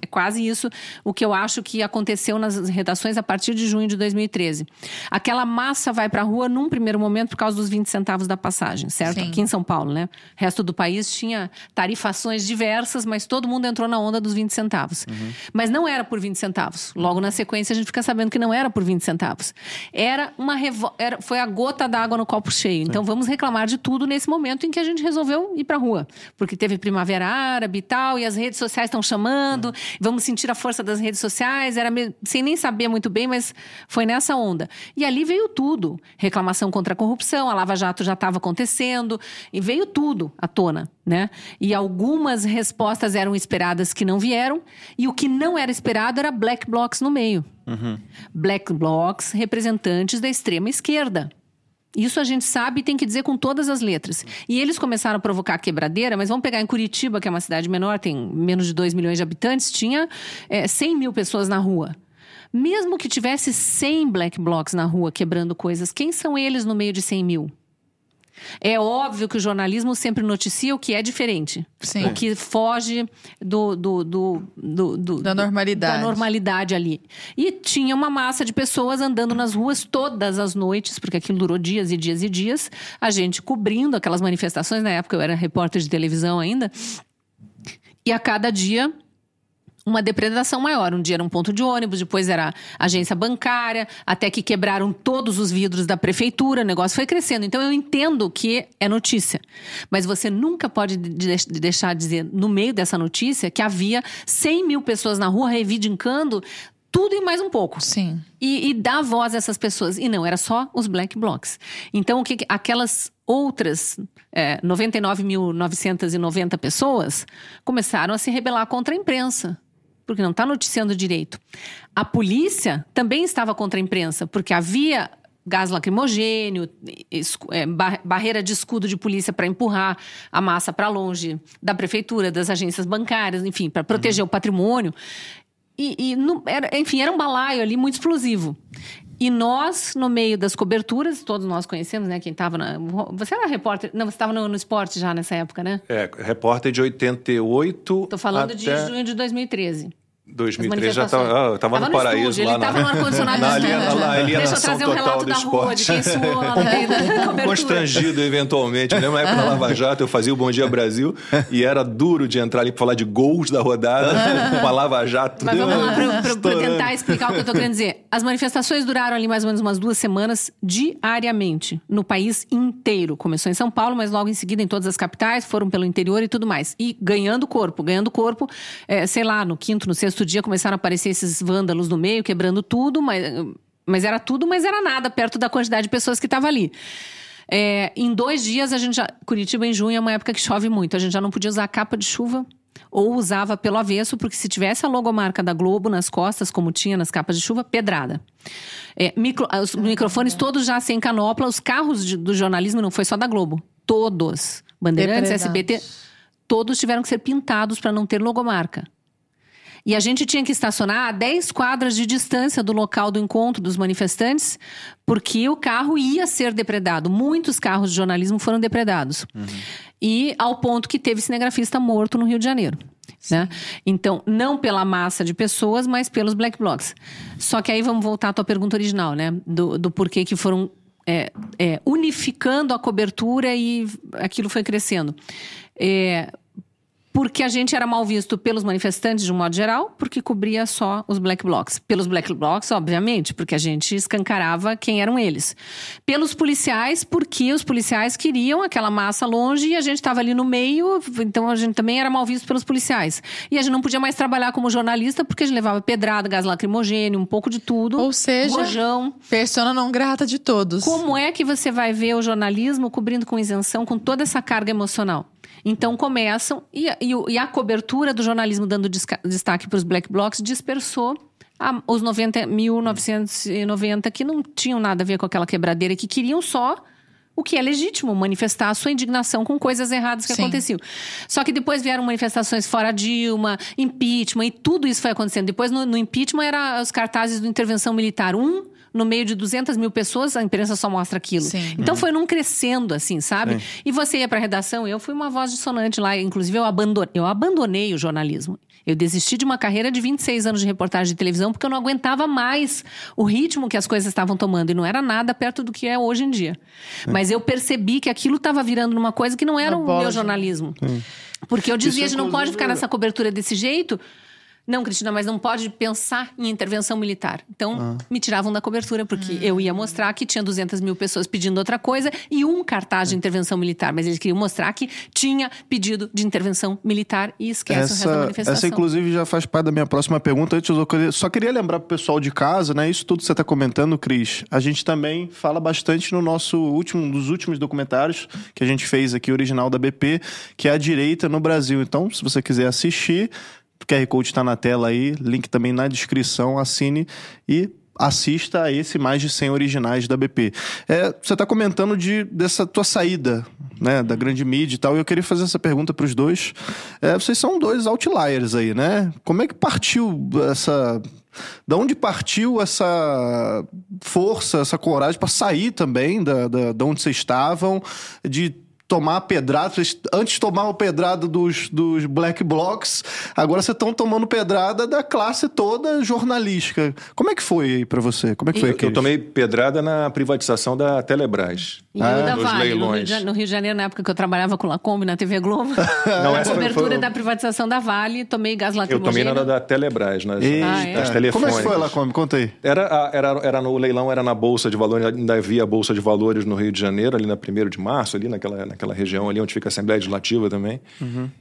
É quase isso o que eu acho que aconteceu nas redações a partir de junho de 2013. Aquela massa vai para a rua num primeiro momento por causa dos 20 centavos da passagem, certo? Sim. Aqui em São Paulo, né? O resto do país tinha tarifações diversas, mas todo mundo entrou na onda dos 20 centavos. Mas não era por 20 centavos. Logo na sequência a gente fica sabendo que não era por 20 centavos. Era uma revo... era... foi a gota d'água no copo cheio. Então vamos reclamar de tudo nesse momento em que a gente resolveu ir para rua, porque teve primavera árabe e tal, e as redes sociais estão chamando, Vamos sentir a força das redes sociais, era meio, sem nem saber muito bem, mas foi nessa onda. E ali veio tudo: reclamação contra a corrupção, a Lava Jato já estava acontecendo, e veio tudo à tona. Né? E algumas respostas eram esperadas que não vieram, e o que não era esperado era black blocs no meio. Uhum. Black blocs representantes da extrema esquerda. Isso a gente sabe e tem que dizer com todas as letras. E eles começaram a provocar quebradeira, mas vamos pegar em Curitiba, que é uma cidade menor, tem menos de 2 milhões de habitantes, tinha é, 100 mil pessoas na rua. Mesmo que tivesse 100 black blocs na rua quebrando coisas, quem são eles no meio de 100 mil? É óbvio que o jornalismo sempre noticia o que é diferente. Sim. O que foge do, do, do, do, da normalidade. Da normalidade ali. E tinha uma massa de pessoas andando nas ruas todas as noites, porque aquilo durou dias e dias e dias. A gente cobrindo aquelas manifestações. Na época eu era repórter de televisão ainda. E a cada dia uma depredação maior. Um dia era um ponto de ônibus, depois era agência bancária, até que quebraram todos os vidros da prefeitura, o negócio foi crescendo. Então eu entendo que é notícia. Mas você nunca pode deixar de dizer, no meio dessa notícia, que havia 100 mil pessoas na rua reivindicando tudo e mais um pouco. Sim. E, e dar voz a essas pessoas. E não, era só os black blocs. Então, o que aquelas outras é, 99.990 pessoas começaram a se rebelar contra a imprensa porque não está noticiando direito. A polícia também estava contra a imprensa, porque havia gás lacrimogênio, é, barreira de escudo de polícia para empurrar a massa para longe da prefeitura, das agências bancárias, enfim, para proteger uhum. o patrimônio. E, e no, era, enfim, era um balaio ali muito explosivo. E nós, no meio das coberturas, todos nós conhecemos, né? Quem estava na. Você era repórter. Não, você estava no, no, esporte já nessa época, né? É, repórter de 88. Estou falando até... de junho de 2013. 2003 já estava ah, tava no, no paraíso estúdio, lá ele na... Tava no ar-condicionado na, na, Deixa eu trazer um relato da rua, de quem suou lá meio da Constrangido, eventualmente. Na época na Lava Jato, eu fazia o Bom Dia Brasil e era duro de entrar ali para falar de gols da rodada com a Lava Jato. Mas vamos lá, para tentar explicar o que eu estou querendo dizer. As manifestações duraram ali mais ou menos umas duas semanas diariamente, no país inteiro. Começou em São Paulo, mas logo em seguida em todas as capitais, foram pelo interior e tudo mais. E ganhando corpo, ganhando corpo, é, sei lá, no quinto, no sexto sexto dia começaram a aparecer esses vândalos no meio, quebrando tudo, mas, mas era tudo, mas era nada perto da quantidade de pessoas que estava ali. É, em dois dias, a gente já. Curitiba, em junho, é uma época que chove muito. A gente já não podia usar capa de chuva ou usava pelo avesso, porque se tivesse a logomarca da Globo nas costas, como tinha nas capas de chuva, pedrada. É, micro, os microfones todos já sem canopla, os carros de, do jornalismo não foi só da Globo, todos. Bandeirantes, SBT, todos tiveram que ser pintados para não ter logomarca. E a gente tinha que estacionar a 10 quadras de distância do local do encontro dos manifestantes, porque o carro ia ser depredado. Muitos carros de jornalismo foram depredados. Uhum. E ao ponto que teve cinegrafista morto no Rio de Janeiro. Né? Então, não pela massa de pessoas, mas pelos black blocs. Só que aí vamos voltar à tua pergunta original, né? Do, do porquê que foram é, é, unificando a cobertura e aquilo foi crescendo. É, porque a gente era mal visto pelos manifestantes de um modo geral, porque cobria só os black blocs. Pelos black blocs, obviamente, porque a gente escancarava quem eram eles. Pelos policiais, porque os policiais queriam aquela massa longe e a gente estava ali no meio, então a gente também era mal visto pelos policiais. E a gente não podia mais trabalhar como jornalista porque a gente levava pedrada, gás lacrimogêneo, um pouco de tudo. Ou seja, rojão. persona não grata de todos. Como é que você vai ver o jornalismo cobrindo com isenção, com toda essa carga emocional? Então começam, e, e, e a cobertura do jornalismo dando destaque para os black blocs dispersou a, os 90.990 que não tinham nada a ver com aquela quebradeira, que queriam só o que é legítimo, manifestar a sua indignação com coisas erradas que Sim. aconteciam. Só que depois vieram manifestações fora Dilma, impeachment, e tudo isso foi acontecendo. Depois, no, no impeachment, eram os cartazes do intervenção militar. Um no meio de 200 mil pessoas, a imprensa só mostra aquilo. Sim. Então uhum. foi num crescendo, assim, sabe? Sim. E você ia pra redação, eu fui uma voz dissonante lá. Inclusive, eu abandonei, eu abandonei o jornalismo. Eu desisti de uma carreira de 26 anos de reportagem de televisão porque eu não aguentava mais o ritmo que as coisas estavam tomando. E não era nada perto do que é hoje em dia. É. Mas eu percebi que aquilo estava virando uma coisa que não era o meu jornalismo. Porque eu dizia, a gente não pode ficar nessa cobertura desse jeito Não, Cristina, mas não pode pensar em intervenção militar. Então, Ah. me tiravam da cobertura, porque Hum. eu ia mostrar que tinha 200 mil pessoas pedindo outra coisa e um cartaz de intervenção militar. Mas eles queriam mostrar que tinha pedido de intervenção militar e esquece o resto da Essa, manifestação. essa, inclusive, já faz parte da minha próxima pergunta. Antes, eu queria- só queria lembrar pro pessoal de casa, né? Isso tudo que você está comentando, Cris. A gente também fala bastante no nosso último, um dos últimos documentários que a gente fez aqui, original da BP, que é a direita no Brasil. Então, se você quiser assistir, QR Code está na tela aí, link também na descrição, assine e assista a esse mais de 100 originais da BP. É, você está comentando de, dessa tua saída, né, da grande mídia e tal, e eu queria fazer essa pergunta para os dois. É, vocês são dois outliers aí, né? Como é que partiu essa... Da onde partiu essa força, essa coragem para sair também da, da, da onde vocês estavam, de tomar pedrada. Vocês antes tomavam pedrada dos, dos black blocs, agora vocês estão tomando pedrada da classe toda jornalística. Como é que foi aí pra você? Como é que foi Eu, aqui? eu tomei pedrada na privatização da Telebrás. E o da nos Vale, no Rio, leilões. de, no Rio de Janeiro, na época que eu trabalhava com Lacombe, na TV Globo. Não, na essa cobertura foi- da privatização da Vale, tomei gás Eu lacrimogêneo. tomei na da Telebrás, nas, Eita. Ah, é? nas Como é que foi lá, Come? Conta aí. Era, era, era no o leilão, era na Bolsa de Valores, ainda havia a Bolsa de Valores no Rio de Janeiro, ali na 1 de março, ali naquela, naquela região ali onde fica a Assembleia Legislativa também.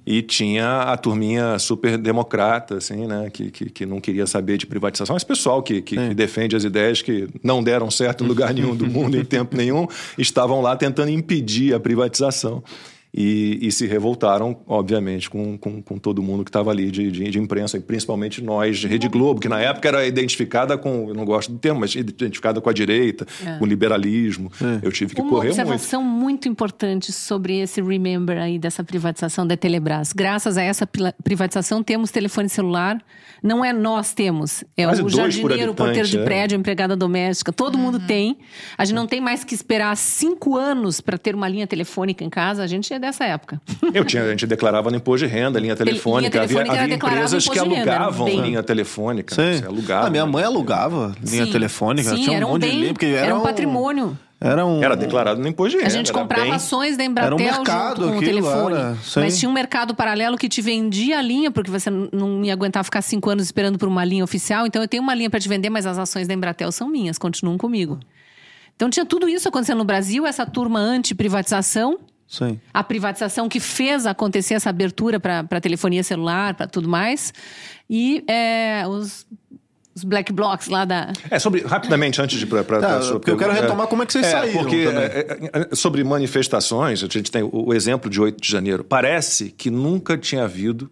E tinha a turminha super democrata, assim, né, que, que, que não queria saber de privatização. Esse pessoal que, que, que defende as ideias que não deram certo em lugar nenhum do mundo em tempo nenhum, estavam lá tentando impedir a privatização. E, e se revoltaram, obviamente, com, com, com todo mundo que estava ali de, de, de imprensa, e principalmente nós de Rede Globo, que na época era identificada com, eu não gosto do termo, mas identificada com a direita, com o liberalismo. Eu tive que Uma correr muito. observação muito. importante sobre esse remember aí dessa privatização da Telebrás. Graças a essa privatização temos telefone celular. Não é nós temos, é Quase o jardineiro, o porteiro de é. prédio, a empregada doméstica. Todo mundo tem. A gente não tem mais que esperar cinco anos para ter uma linha telefônica em casa. A gente é dessa época. Eu tinha, a gente declarava no imposto de renda, linha telefônica. linha telefônica havia era havia empresas que de renda, era alugavam bem- linha telefônica. Você alugava. Ah, minha né? mãe alugava linha Sim. telefônica. Sim, tinha um era um monte de bem, linha, porque era um um- patrimônio. Era um... Era declarado no imposto de renda. A gente era comprava bem- ações da Era Embratel um mercado junto com o telefone. era, sim. Mas tinha um mercado paralelo que te vendia a linha, porque você não ia aguentar ficar cinco anos esperando por uma linha oficial. Então eu tenho uma linha para te vender, mas as ações da Embratel são minhas, continuam comigo. Então tinha tudo isso acontecendo no Brasil, essa turma anti-privatização. Sim. A privatização que fez acontecer essa abertura para telefonia celular, para tudo mais. E é, os, os black blocs lá da. É, sobre, rapidamente, antes de ir para Tá, porque eu quero retomar como é que vocês saíram Porque é, é, é, sobre manifestações, a gente tem o, o exemplo de 8 de janeiro. Parece que nunca tinha havido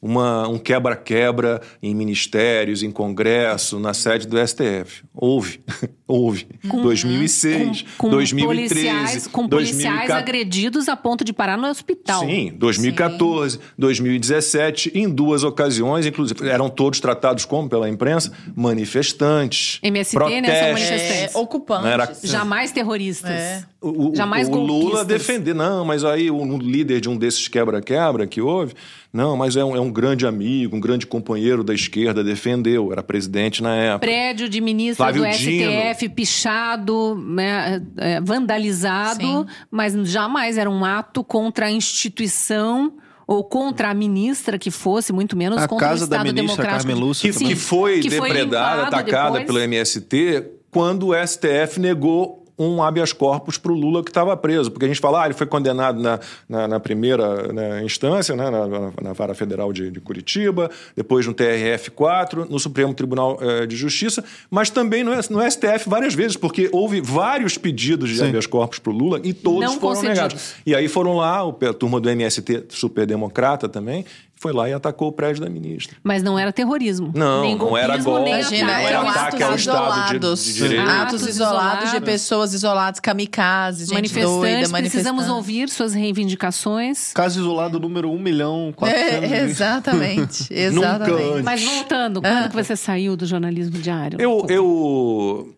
uma, um quebra-quebra em ministérios, em congresso, na sede do STF. Houve. Houve. 2006, com 2013, policiais, com policiais 2014. agredidos a ponto de parar no hospital. Sim, 2014, 2017, em duas ocasiões, inclusive, eram todos tratados como pela imprensa manifestantes. MST, né, são protestos. manifestantes. É, ocupantes. Era- Jamais terroristas. É. O, o- Jamais o Lula golpistas. defender, não, mas aí o, um líder de um desses quebra-quebra que houve, não, mas é um, é um grande amigo, um grande companheiro da esquerda, defendeu, era presidente na época. Prédio de ministro Flávio do Dino. STF pichado, né, é, vandalizado, Sim. mas jamais era um ato contra a instituição ou contra a ministra que fosse, muito menos A contra casa o da Estado ministra Democrático. Carmen Lúcia que, que foi Que foi depredada, limpado atacada depois. pelo MST, quando o STF negou um habeas corpus para o Lula que estava preso. Porque a gente fala, ah, ele foi condenado na, na, na primeira né, instância, né, na, na- na Vara Federal de, de Curitiba, depois no TRF-4, no Supremo Tribunal eh, de Justiça, mas também no, no STF várias vezes, porque houve vários pedidos de Sim. habeas corpus para o Lula e todos Não foram concedidos. negados. E aí foram lá, o- a turma do MST, super-democrata também, foi lá e atacou o prédio da ministra. Mas não era terrorismo. Não, nem não era golpismo, golpe. nem Imagina, ataque eram ao ataque atos ao Estado. De- isolados. de direito. Atos Atos isolados de pessoas isoladas, kamikazes, gente Manifestantes, doida, precisamos ouvir suas reivindicações. Caso isolado número 1 milhão 400 É, exatamente, exatamente. antes. Mas voltando, quando que você saiu do jornalismo diário? Eu, eu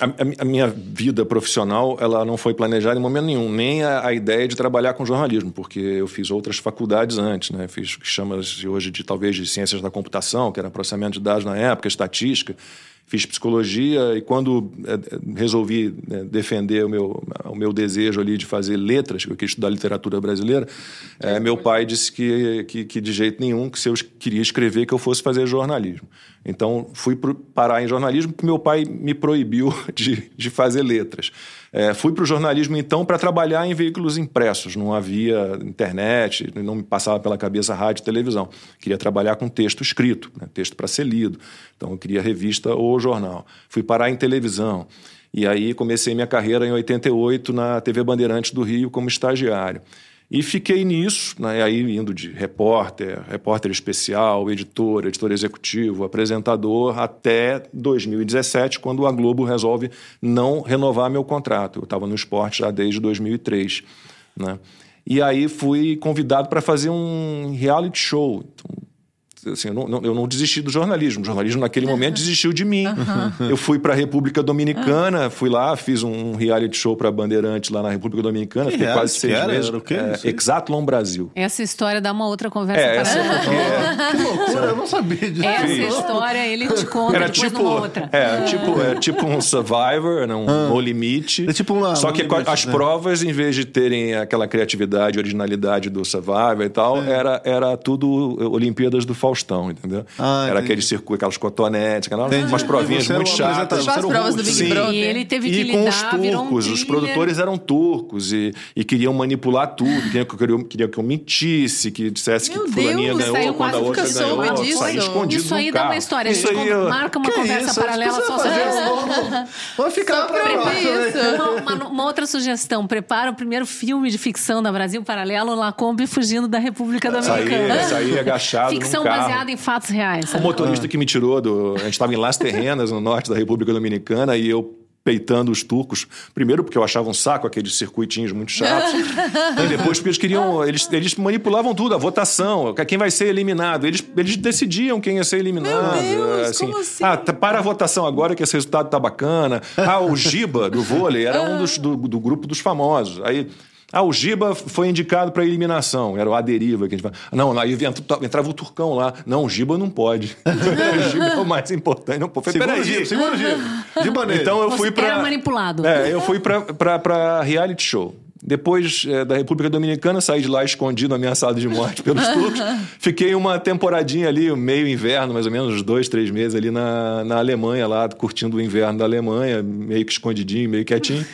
a, a- minha vida profissional ela não foi planejada em momento nenhum, nem a, a ideia de trabalhar com jornalismo, porque eu fiz outras faculdades antes, né? Fiz o que chama-se hoje de talvez de ciências da computação, que era processamento de dados na época, estatística. Fiz psicologia e quando é, resolvi né, defender o meu, o meu desejo ali de fazer letras, que eu queria estudar literatura brasileira, é, meu pai disse que, que, que, de jeito nenhum, que se eu queria escrever, que eu fosse fazer jornalismo. Então, fui parar em jornalismo porque meu pai me proibiu de, de fazer letras. É, fui para o jornalismo, então, para trabalhar em veículos impressos. Não havia internet, não me passava pela cabeça rádio e televisão. Queria trabalhar com texto escrito, né, texto para ser lido. Então, eu queria revista ou jornal. Fui parar em televisão. E aí comecei minha carreira em 88 na TV Bandeirantes do Rio como estagiário. E fiquei nisso, né, aí indo de repórter, repórter especial, editor, editor executivo, apresentador, até 2017, quando a Globo resolve não renovar meu contrato. Eu estava no esporte já desde 2003. Né? E aí fui convidado para fazer um reality show. Assim, eu, não, eu não desisti do jornalismo. O jornalismo, naquele momento, desistiu de mim. Eu fui para a República Dominicana, fui lá, fiz um reality show para Bandeirantes lá na República Dominicana, que fiquei quase seis meses. Era o quê? É, Exatlon Brasil. Essa história dá uma outra conversa é, essa é é... Que loucura, eu não sabia disso. Essa história ele te conta era tipo, numa outra. É, tipo, é tipo um Survivor, né, um ah. No Limite. É tipo uma, só que limite, as né? provas, em vez de terem aquela criatividade, originalidade do Survivor e tal, é. era, era tudo Olimpíadas do Fall Faustão, entendeu? Ah, era aquele circuito, aquelas cotonetes, aquelas, umas provinhas muito chatas. As provas do Big Brother. E ele teve que e lidar, com os turcos. Um os produtores eram turcos e, e queriam manipular tudo. Queriam, queriam, queriam que eu mentisse, que dissesse Meu que fulaninha Deus, ganhou quando a outra ganhou. Disso. Saí escondido Isso aí dá uma história. Isso a gente aí, marca uma conversa isso? paralela só sobre isso. Vou ficar pra isso. Uma outra sugestão. Prepara o primeiro filme de ficção da Brasil Paralelo, Lacombe fugindo da República Dominicana. Saí agachado Ficção baseada em fatos reais. O motorista que me tirou do. A gente estava em Las Terrenas, no norte da República Dominicana, e eu peitando os turcos. Primeiro porque eu achava um saco aqueles circuitinhos muito chatos. e depois porque eles queriam... Eles, eles manipulavam tudo, a votação, quem vai ser eliminado. Eles, eles decidiam quem ia ser eliminado. Meu Deus, assim, como assim? Ah, tá, para a votação agora que esse resultado tá bacana. Ah, o Giba, do vôlei, era um dos, do, do grupo dos famosos. Aí ah, o Giba foi indicado para eliminação. Era o A deriva que a gente fala. Não, aí entrava o Turcão lá. Não, o Giba não pode. o Giba é o mais importante. Não, pô, foi, segura o Giba, segura o Giba. Giba Então eu fui para. Era manipulado. É, eu fui para reality show. Depois é, da República Dominicana, saí de lá escondido, ameaçado de morte pelos turcos. Fiquei uma temporadinha ali, meio inverno, mais ou menos, dois, três meses ali na, na Alemanha, lá, curtindo o inverno da Alemanha, meio que escondidinho, meio quietinho.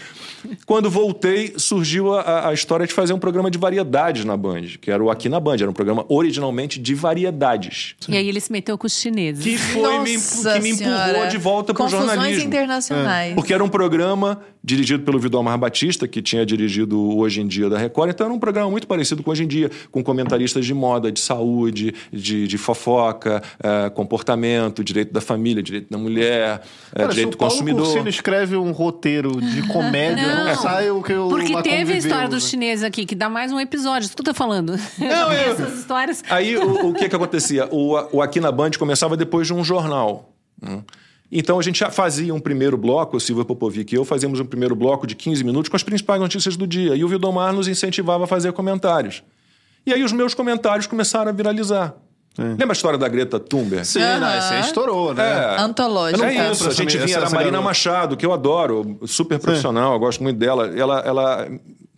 Quando voltei, surgiu a, a, história de fazer um programa de variedades na Band, que era o Aqui na Band. Era um programa originalmente de variedades. E aí ele se meteu com os chineses. Que foi me, que me empurrou de volta para o jornalismo. internacionais. É. Porque era um programa dirigido pelo Vidomar Batista, que tinha dirigido Hoje em Dia da Record. Então era um programa muito parecido com Hoje em Dia, com comentaristas de moda, de saúde, de, de fofoca, é, comportamento, direito da família, direito da mulher, é, Cara, direito do consumidor. Se o escreve um roteiro de comédia não, sai o que eu Porque teve a história dos chineses aqui, que dá mais um episódio. Tu tá falando. Não, eu... Essas histórias. Aí o, o que que acontecia? O, o Aqui na Band começava depois de um jornal. Né? Então a gente já fazia um primeiro bloco, o Silvio Popovic e eu fazíamos um primeiro bloco de 15 minutos com as principais notícias do dia. E o Vildomar nos incentivava a fazer comentários. E aí os meus comentários começaram a viralizar. Sim. Lembra a história da Greta Thunberg? Sim, uhum. não, esse aí estourou, né? É. Antológico. É isso, a gente vinha da Marina Machado, que eu adoro, super profissional, eu gosto muito dela. Ela, ela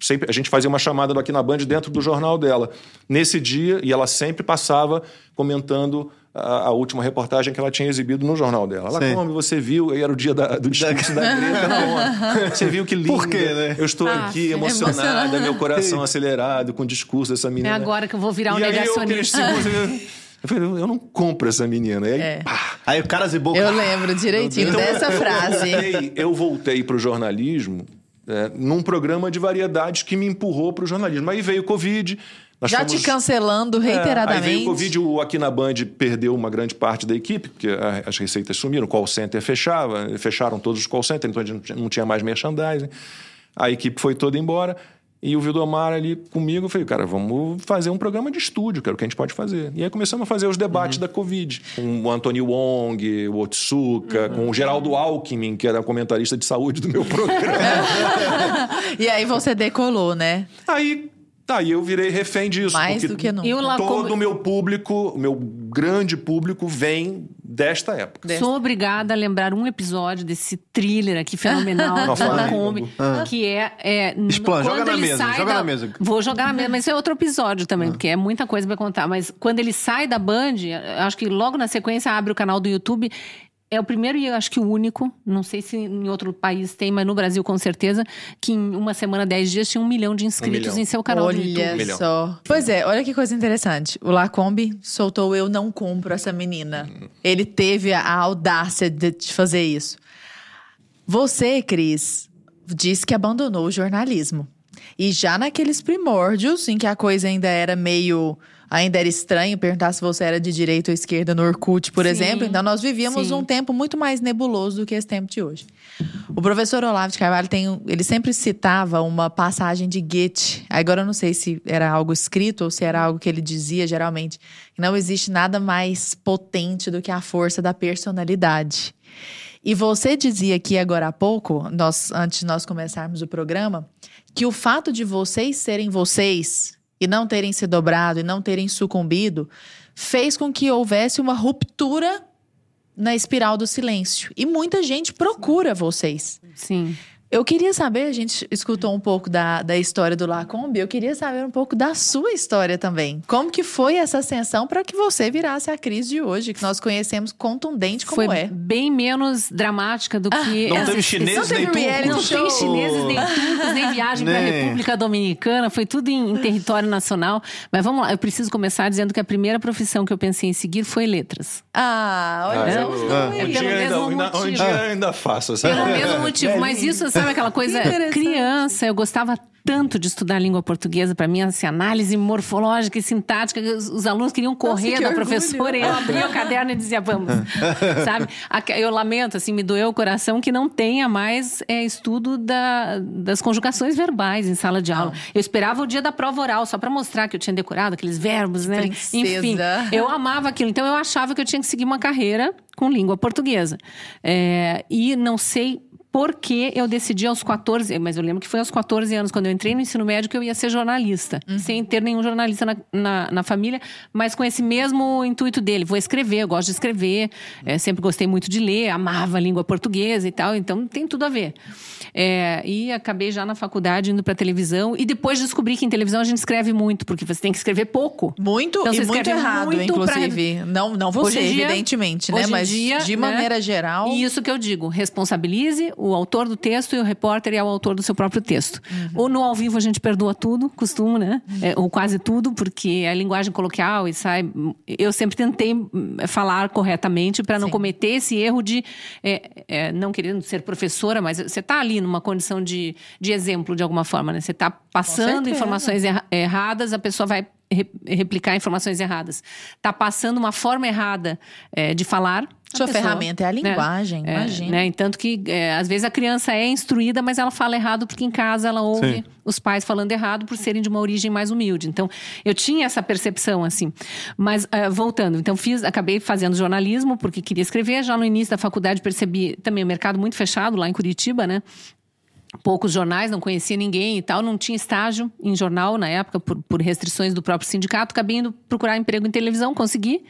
sempre a gente fazia uma chamada aqui na Band dentro do jornal dela. Nesse dia, e ela sempre passava comentando a, a, última reportagem que ela tinha exibido no jornal dela. Ela, como você viu, aí era o dia da, do discurso da, da Greta na ONU. Você viu que lindo. Por quê, né? Eu estou ah, aqui emocionada, meu coração acelerado com o discurso dessa menina. É agora que eu vou virar um e negacionista. Aí eu, Eu falei, eu não compro essa menina. Aí, é. aí o cara zibou. Eu lembro direitinho então, dessa eu, frase. Eu voltei, eu voltei para o jornalismo é, num programa de variedades que me empurrou para o jornalismo. Aí veio o Covid. Já fomos, te cancelando reiteradamente. É, aí veio o Covid, o Aqui na Band perdeu uma grande parte da equipe, porque as receitas sumiram, o call center fechava, fecharam todos os call centers, então a gente não tinha mais merchandising. A equipe foi toda embora. E o Vildomar ali comigo, eu falei, cara, vamos fazer um programa de estúdio, que era o que a gente pode fazer. E aí começamos a fazer os debates uhum. da Covid, com o Antônio Wong, o Otsuka, uhum. com o Geraldo Alckmin, que era comentarista de saúde do meu programa. e aí você decolou, né? Aí Tá, e eu virei refém disso. Mais do que nunca. Todo o meu público, o meu grande público, vem desta época. Sou obrigada a lembrar um episódio desse thriller aqui fenomenal aí, Lacombe, Babu. que é, é Explana, quando joga na ele mesa, sai joga da- na mesa. Vou jogar na mesa, mas isso é outro episódio também, porque é muita coisa pra contar. Mas quando ele sai da Band, acho que logo na sequência abre o canal do YouTube. É o primeiro e eu acho que o único, não sei se em outro país tem, mas no Brasil com certeza, que em uma semana, dez dias, tinha um milhão de inscritos milhão. em seu canal do YouTube. Olha só. Pois é, olha que coisa interessante. O Lacombe soltou Eu Não Compro essa menina. Ele teve a audácia de de fazer isso. Você, Cris, disse que abandonou o jornalismo. E já naqueles primórdios, em que a coisa ainda era meio. Ainda era estranho perguntar se você era de direita ou esquerda no Orkut, por Sim, exemplo. Então, nós vivíamos sim. um tempo muito mais nebuloso do que esse tempo de hoje. O professor Olavo de Carvalho tem, ele sempre citava uma passagem de Goethe. Agora eu não sei se era algo escrito ou se era algo que ele dizia geralmente. que Não existe nada mais potente do que a força da personalidade. E você dizia aqui agora há pouco, nós, antes de nós começarmos o programa, que o fato de vocês serem vocês e não terem se dobrado e não terem sucumbido fez com que houvesse uma ruptura na espiral do silêncio. E muita gente procura vocês. Sim. Eu queria saber, a gente escutou um pouco da, da história do Lacombe, eu queria saber um pouco da sua história também. Como que foi essa ascensão para que você virasse a Cris de hoje, que nós conhecemos contundente como Foi é? bem menos dramática do que. Não essa- teve chineses não teve nem turcos. Não tem show. chineses, nem turcos, nem viagem para a Nem. República Dominicana, foi tudo em, em território nacional. Mas vamos lá, eu preciso começar dizendo que a primeira profissão que eu pensei em seguir foi letras. Ah, olha, Ah, eu- dois. um pelo dia ainda, mesmo ainda, um motivo. dia ainda faço, sabe? Pelo mesmo motivo. Mas isso, sabe aquela coisa? Criança, eu gostava tanto de estudar língua portuguesa. Para mim, assim, análise morfológica e sintática, os, os alunos queriam correr que da professora e eu abria o caderno e dizia, vamos. sabe? Eu lamento, assim, me doeu o coração que não tenha mais é, estudo da- das conjugações verbais em sala de aula. Eu esperava o dia da prova oral, só para mostrar que eu tinha decorado aqueles verbos, né? princesa. Enfim, eu amava aquilo. Então, eu achava que eu tinha que seguir uma carreira com língua portuguesa. É, e não sei por que eu decidi aos 14, mas eu lembro que foi aos 14 anos, quando eu entrei no ensino médio, que eu ia ser jornalista. Sem ter nenhum jornalista na, na, na família, mas com esse mesmo intuito dele. Vou escrever, eu gosto de escrever, é, sempre gostei muito de ler, amava a língua portuguesa e tal, então tem tudo a ver. É, e acabei já na faculdade indo para televisão, e depois descobri que em televisão a gente escreve muito, porque você tem que escrever pouco. Muito Então, e muito errado, muito pra- inclusive. Não, não você, dia- evidentemente, né? Mas dia, de né? maneira geral. E isso que eu digo, responsabilize o autor do texto e o repórter é o autor do seu próprio texto. Uhum. Ou no ao vivo a gente perdoa tudo, costumo, né? É, ou quase tudo, porque é linguagem coloquial e sai. Eu sempre tentei hum, falar corretamente para não Sim. cometer esse erro de é, é, não querendo ser professora, mas você está ali numa condição de, de exemplo de alguma forma, né? Você está passando informações erra- erradas, a pessoa vai re- replicar informações erradas. Está passando uma forma errada é, de falar. A Sua pessoa, ferramenta é a né? linguagem, É, imagina. né? Tanto que, é, às vezes, a criança é instruída, mas ela fala errado porque em casa ela ouve Sim. os pais falando errado por serem de uma origem mais humilde. Então, eu tinha essa percepção, assim. Mas, é, voltando, então, fiz, acabei fazendo jornalismo porque queria escrever. Já no início da faculdade percebi também o mercado muito fechado lá em Curitiba, né? poucos jornais, não conhecia ninguém e tal, não tinha estágio em jornal na época, por, por restrições do próprio sindicato, acabei indo procurar emprego em televisão, consegui.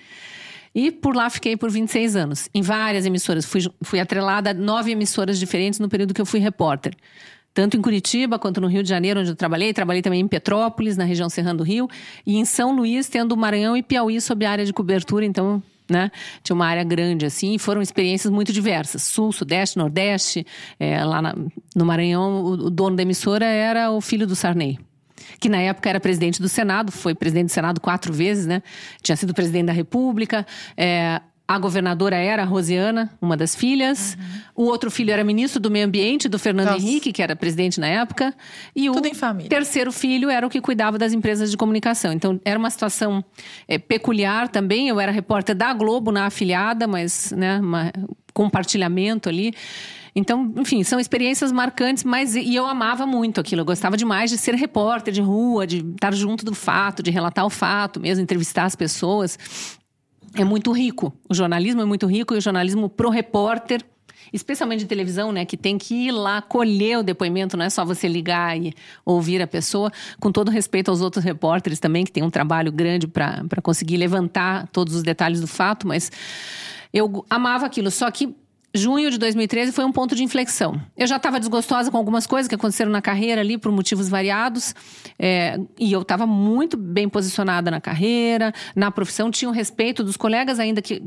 E por lá fiquei por 26 anos, em várias emissoras. Fui, fui atrelada a nove emissoras diferentes no período que eu fui repórter. Tanto em Curitiba quanto no Rio de Janeiro, onde eu trabalhei. Trabalhei também em Petrópolis, na região Serrano do Rio. E em São Luís, tendo Maranhão e Piauí sob a área de cobertura. Então, né? Tinha uma área grande, assim, e foram experiências muito diversas. Sul, Sudeste, Nordeste. É, lá na- no Maranhão, o, o dono da emissora era o filho do Sarney. Que na época era presidente do Senado, foi presidente do Senado quatro vezes, né? Tinha sido presidente da República. É, a governadora era a Rosiana, uma das filhas. O outro filho era ministro do Meio Ambiente, do Fernando Nossa. Henrique, que era presidente na época. E Tudo o em família. terceiro filho era o que cuidava das empresas de comunicação. Então, era uma situação é, peculiar também. Eu era repórter da Globo na afiliada, mas, né, uma- compartilhamento ali. Então, enfim, são experiências marcantes, mas e eu amava muito aquilo. Eu gostava demais de ser repórter de rua, de estar junto do fato, de relatar o fato, mesmo entrevistar as pessoas. É muito rico. O jornalismo é muito rico e o jornalismo pro repórter, especialmente de televisão, né, que tem que ir lá colher o depoimento, não é só você ligar e ouvir a pessoa, com todo respeito aos outros repórteres também, que tem um trabalho grande para conseguir levantar todos os detalhes do fato, mas Eu amava aquilo, só que junho de 2013 foi um ponto de inflexão. Eu já estava desgostosa com algumas coisas que aconteceram na carreira ali por motivos variados. É, e eu estava muito bem posicionada na carreira, na profissão, tinha o respeito dos colegas ainda que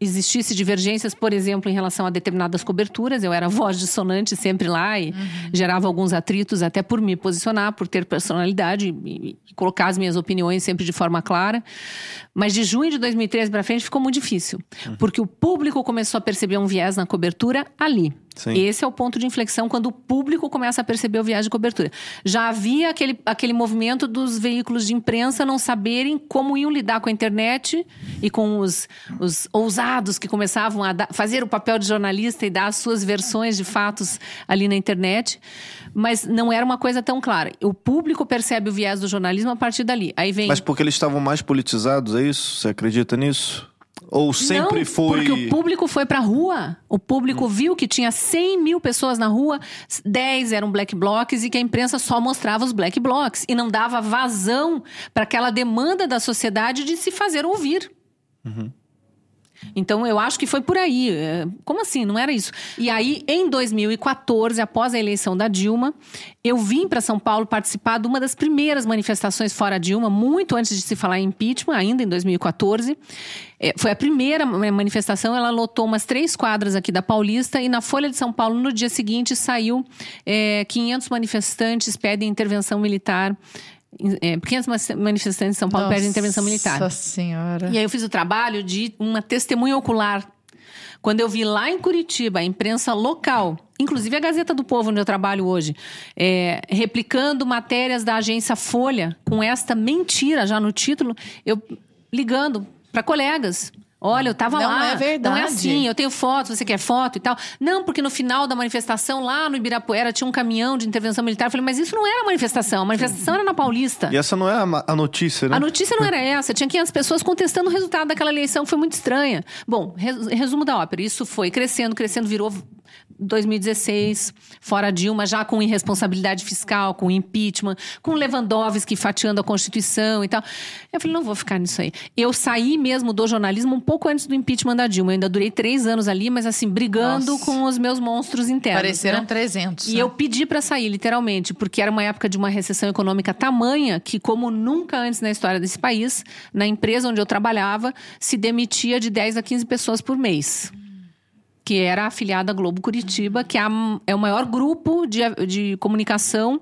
existisse divergências, por exemplo, em relação a determinadas coberturas. Eu era voz dissonante sempre lá e uhum. gerava alguns atritos até por me posicionar, por ter personalidade e, e, colocar as minhas opiniões sempre de forma clara. Mas de junho de 2013 para frente ficou muito difícil, uhum. porque o público começou a perceber um viés na cobertura ali. Sim. Esse é o ponto de inflexão quando o público começa a perceber o viés de cobertura. Já havia aquele, aquele movimento dos veículos de imprensa não saberem como iam lidar com a internet e com os, os ousados que começavam a dar, fazer o papel de jornalista e dar as suas versões de fatos ali na internet. Mas não era uma coisa tão clara. O público percebe o viés do jornalismo a partir dali. Aí vem... Mas porque eles estavam mais politizados, é isso? Você acredita nisso? Ou sempre não, foi. Porque o público foi pra rua. O público hum. viu que tinha 100 mil pessoas na rua, 10 eram black blocs e que a imprensa só mostrava os black blocs e não dava vazão para aquela demanda da sociedade de se fazer ouvir. Uhum. Então eu acho que foi por aí. É, como assim? Não era isso. E aí, em 2014, após a eleição da Dilma, eu vim para São Paulo participar de uma das primeiras manifestações fora Dilma, muito antes de se falar em impeachment, ainda em 2014. É, foi a primeira manifestação, ela lotou umas três quadras aqui da Paulista e na Folha de São Paulo, no dia seguinte, saiu é, 500 manifestantes pedem intervenção militar é, 500 manifestantes em São Paulo Nossa pedem intervenção militar. Nossa Senhora. E aí eu fiz o trabalho de uma testemunha ocular. Quando eu vi lá em Curitiba a imprensa local, inclusive a Gazeta do Povo, onde eu trabalho hoje, é, replicando matérias da agência Folha com esta mentira já no título, eu ligando para colegas. Olha, eu tava não lá. Não é verdade. Não é assim, eu tenho foto, você quer foto e tal. Não, porque no final da manifestação, lá no Ibirapuera, tinha um caminhão de intervenção militar. Eu falei, mas isso não era manifestação, a manifestação era na Paulista. E essa não é a, a notícia, né? A notícia não era essa. Tinha 500 pessoas contestando o resultado daquela eleição, que foi muito estranha. Bom, resumo da ópera. Isso foi crescendo, crescendo, virou 2016, fora Dilma, já com irresponsabilidade fiscal, com impeachment, com Lewandowski fatiando a Constituição e tal. Eu falei, não vou ficar nisso aí. Eu saí mesmo do jornalismo um pouco antes do impeachment da Dilma. Eu ainda durei três anos ali, mas assim, brigando Nossa. com os meus monstros internos. Pareceram né? 300. E né? eu pedi para sair, literalmente, porque era uma época de uma recessão econômica tamanha que, como nunca antes na história desse país, na empresa onde eu trabalhava, se demitia de 10 a 15 pessoas por mês que era afiliada à Globo Curitiba, que é, é o maior grupo de, de comunicação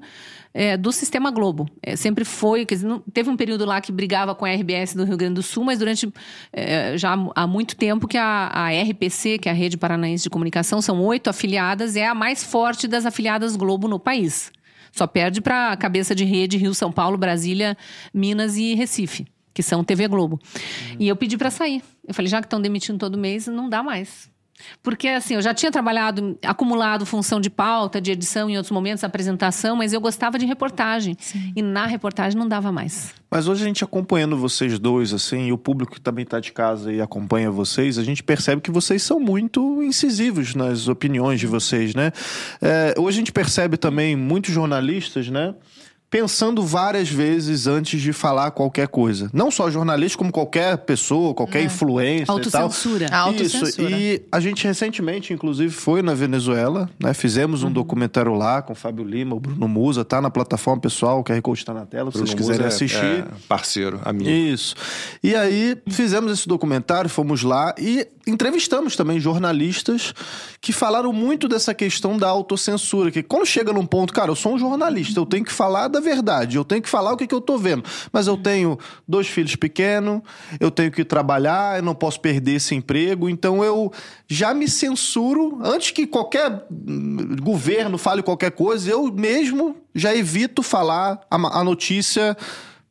é, do Sistema Globo. É, sempre foi, quer dizer, não, teve um período lá que brigava com a RBS do Rio Grande do Sul, mas durante é, já há muito tempo que a, a, RPC, que é a Rede Paranaense de Comunicação, são oito afiliadas, é a mais forte das afiliadas Globo no país. Só perde para a cabeça de rede Rio, São Paulo, Brasília, Minas e Recife, que são TV Globo. Uhum. E eu pedi para sair. Eu falei, já que estão demitindo todo mês, não dá mais. Porque, assim, eu já tinha trabalhado, acumulado função de pauta, de edição em outros momentos, apresentação, mas eu gostava de reportagem. Sim. E na reportagem não dava mais. Mas hoje a gente acompanhando vocês dois, assim, e o público que também está de casa e acompanha vocês, a gente percebe que vocês são muito incisivos nas opiniões de vocês, né? É, hoje a gente percebe também muitos jornalistas, né? Pensando várias vezes antes de falar qualquer coisa. Não só jornalista, como qualquer pessoa, qualquer é. influência Autocensura. e tal. Autocensura. Isso. E a gente recentemente, inclusive, foi na Venezuela, né? Fizemos um uhum. documentário lá com o Fábio Lima, o Bruno Musa, tá na plataforma pessoal, o QR Code está na tela, se vocês quiserem é, assistir. É parceiro, amigo. Isso. E aí, fizemos esse documentário, fomos lá e entrevistamos também jornalistas que falaram muito dessa questão da autocensura, que quando chega num ponto, cara, eu sou um jornalista, eu tenho que falar da verdade, eu tenho que falar o que, que eu tô vendo, mas eu tenho dois filhos pequenos, eu tenho que trabalhar, eu não posso perder esse emprego, então eu já me censuro antes que qualquer hum, governo fale qualquer coisa, eu mesmo já evito falar a, a notícia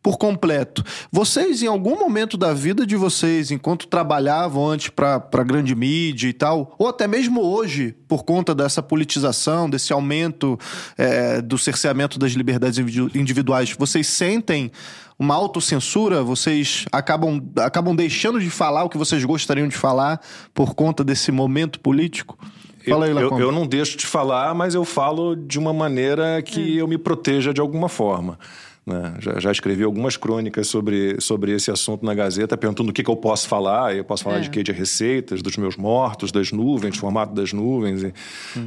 por completo. Vocês, em algum momento da vida de vocês, enquanto trabalhavam antes para a grande mídia e tal, ou até mesmo hoje, por conta dessa politização, desse aumento é, do cerceamento das liberdades individuais, vocês sentem uma autocensura? Vocês acabam, acabam deixando de falar o que vocês gostariam de falar por conta desse momento político? Fala aí, eu, eu, eu não deixo de falar, mas eu falo de uma maneira que hum. eu me proteja de alguma forma. Né? Já, já, escrevi algumas crônicas sobre, sobre esse assunto na Gazeta, perguntando o que, que eu posso falar. Eu posso falar é. de quê? De receitas, dos meus mortos, das nuvens, formato das nuvens. E, hum.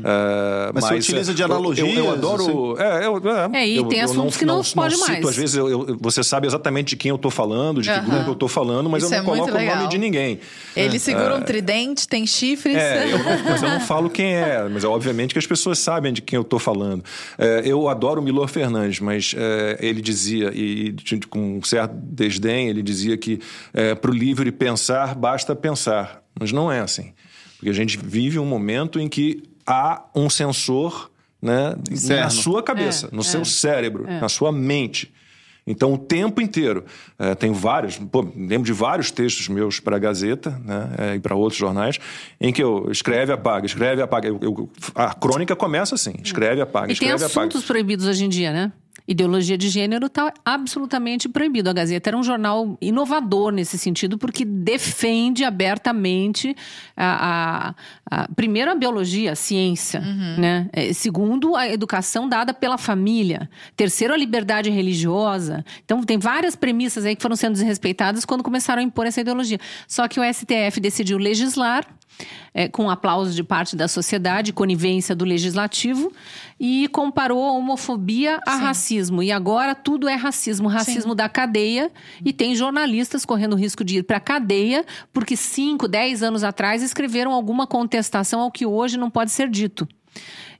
uh, mas, mas, você utiliza de analogias? Eu, eu adoro... Assim? É, eu, é, é, e eu, tem assuntos que não, não pode não mais. Cito, às vezes eu, você sabe exatamente de quem eu estou falando, de uh -huh. que grupo eu estou falando, mas Isso eu não é coloco o nome de ninguém. Ele segura um tridente, tem chifres. É, eu não, mas eu não falo quem é. Mas é obviamente que as pessoas sabem de quem eu estou falando. É, eu adoro o Milor Fernandes, mas é, ele dizia, e com um certo desdém, ele dizia que é, para o livre pensar, basta pensar. Mas não é assim. Porque a gente vive um momento em que há um sensor né, na sua cabeça, é, no seu é, cérebro, é. na sua mente. Então, o tempo inteiro. É, tem vários, pô, lembro de vários textos meus para a Gazeta né, é, e para outros jornais, em que eu escreve, apaga, escreve, apaga. Eu, eu, a crônica começa assim: escreve, apaga, e escreve, apaga. E tem assuntos proibidos hoje em dia, né? Ideologia de gênero está absolutamente proibido. A Gazeta era um jornal inovador nesse sentido, porque defende abertamente a, a, a primeiro a biologia, a ciência, uhum. né? É, segundo a educação dada pela família, terceiro a liberdade religiosa. Então tem várias premissas aí que foram sendo desrespeitadas quando começaram a impor essa ideologia. Só que o STF decidiu legislar é, com aplauso de parte da sociedade, conivência do legislativo, e comparou a homofobia a Sim. racismo. E agora tudo é racismo, racismo Sim. da cadeia, e tem jornalistas correndo risco de ir para a cadeia, porque 5, 10 anos atrás escreveram alguma contestação ao que hoje não pode ser dito.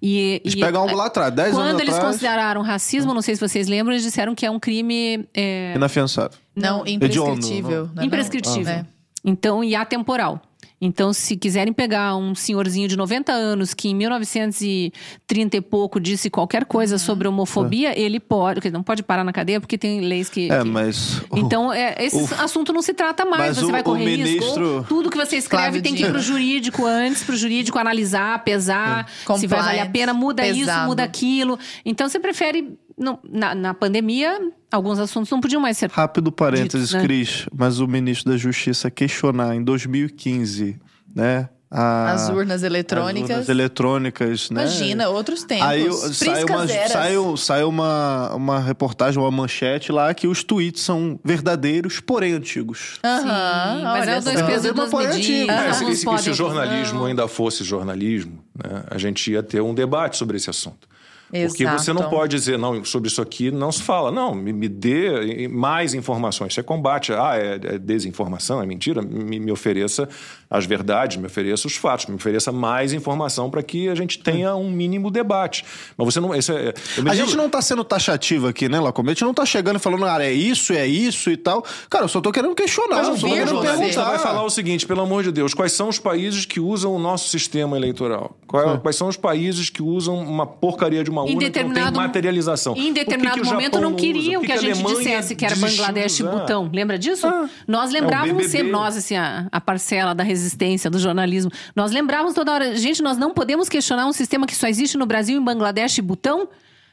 E, eles e, pegam algo lá atrás, 10 anos atrás. Quando eles consideraram racismo, não sei se vocês lembram, eles disseram que é um crime. É... Inafiançável. Não, imprescritível. Não, não. Imprescritível. Ah, é. Então, e atemporal. Então, se quiserem pegar um senhorzinho de 90 anos que em 1930 e pouco disse qualquer coisa sobre homofobia, é. ele pode, porque não pode parar na cadeia porque tem leis que. É, que... mas. Então, é, esse o... assunto não se trata mais. Mas você o, vai correr ministro... risco. Tudo que você escreve tem que ir para o jurídico antes, para o jurídico analisar, pesar, é. se vai valer a pena, muda pesado. isso, muda aquilo. Então, você prefere não, na, na, pandemia, alguns assuntos não podiam mais ser. Rápido parênteses, ditos, né? Cris, mas o ministro da Justiça questionar em 2015, né? A, as urnas eletrônicas. As urnas eletrônicas, né? Imagina, outros tempos. Aí sai, uma, sai, sai uma, uma reportagem, uma manchete lá que os tweets são verdadeiros, porém antigos. Aham, mas é dois pesos duas medidas. É, se, se, se o jornalismo não. ainda fosse jornalismo, né, a gente ia ter um debate sobre esse assunto. Porque Exato. você não pode dizer, não, sobre isso aqui não se fala. Não, me, me dê mais informações. Você combate, ah, é, é desinformação, é mentira, me, me, ofereça as verdades, me ofereça os fatos, me ofereça mais informação para que a gente tenha um mínimo debate. Mas você não. Isso é, a gente não está sendo taxativo aqui, né, Lacombe? A gente não está chegando e falando, ah, é isso, é isso e tal. Cara, eu só estou querendo questionar, Mas eu só querendo perguntar. vai falar o seguinte, pelo amor de Deus, quais são os países que usam o nosso sistema eleitoral? Quais, quais são os países que usam uma porcaria de uma urna que não tem materialização? Em determinado que que momento não queriam que, que, a gente dissesse que era Bangladesh e Butão. Lembra disso? Ah, nós é lembrávamos é sempre, nós, assim, a, a parcela da resistência do jornalismo, nós lembrávamos toda hora, gente, nós não podemos questionar um sistema que só existe no Brasil, em Bangladesh e Butão?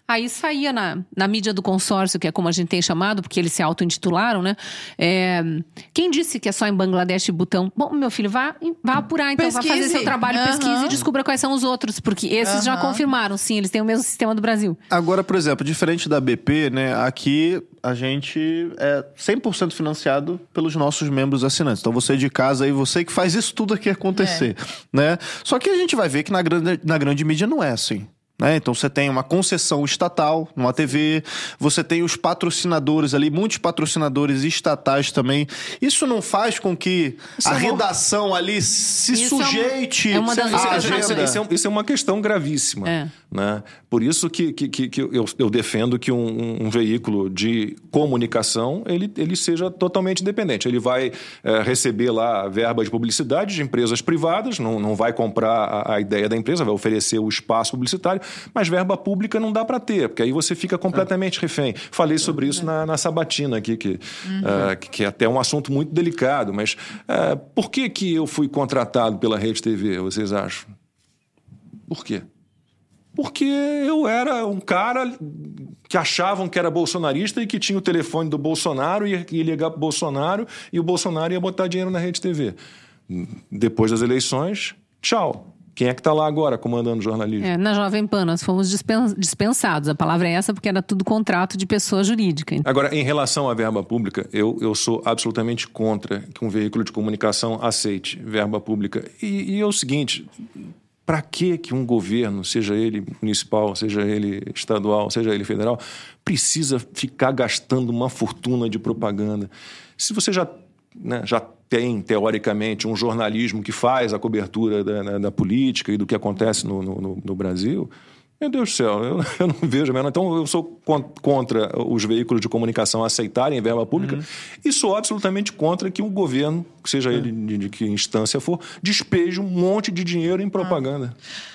Aí saía na, na mídia do consórcio, que é como a gente tem chamado, porque eles se auto-intitularam, né? É, quem disse que é só em Bangladesh e Butão? Bom, meu filho, vá, vá apurar, então, pesquise. vá fazer seu trabalho, uhum. pesquise e descubra quais são os outros, porque esses uhum. já confirmaram, sim, eles têm o mesmo sistema do Brasil. Agora, por exemplo, diferente da BP, né? Aqui a gente é 100% financiado pelos nossos membros assinantes. Então você de casa aí, você que faz isso tudo aqui acontecer, é. né? Só que a gente vai ver que na grande, na grande mídia não é assim. Né? Então você tem uma concessão estatal numa TV, você tem os patrocinadores ali, muitos patrocinadores estatais também. Isso não faz com que isso a é redação ali se isso sujeite é, uma, é uma das isso, isso, é, isso, é, uma questão gravíssima. É. Né? Por isso que, que, que, que eu, eu, defendo que um, um, veículo de comunicação ele, ele seja totalmente independente. Ele vai é, receber lá verba de publicidade de empresas privadas, não, não vai comprar a, a ideia da empresa, vai oferecer o espaço publicitário mas verba pública não dá para ter, porque aí você fica completamente refém. Falei sobre isso na, na Sabatina aqui, que, uhum. uh, que é até um assunto muito delicado, mas uh, por que, que eu fui contratado pela Rede TV, vocês acham? Por quê? Porque eu era um cara que achavam que era bolsonarista e que tinha o telefone do Bolsonaro e ia ligar para o Bolsonaro e o Bolsonaro ia botar dinheiro na Rede TV. Depois das eleições, tchau Quem é que está lá agora comandando o jornalismo? É, na Jovem Pan, nós fomos dispensados. A palavra é essa porque era tudo contrato de pessoa jurídica. Agora, em relação à verba pública, eu, eu sou absolutamente contra que um veículo de comunicação aceite verba pública. E, e é o seguinte: para que que um governo, seja ele municipal, seja ele estadual, seja ele federal, precisa ficar gastando uma fortuna de propaganda? Se você já, né, já tem, teoricamente, um jornalismo que faz a cobertura da, da, da política e do que acontece no, no, no Brasil, meu Deus do céu, eu, eu, não vejo mesmo. Então, eu sou contra os veículos de comunicação aceitarem verba pública uhum. e sou absolutamente contra que um governo, seja ele de, de, que instância for, despeje um monte de dinheiro em propaganda.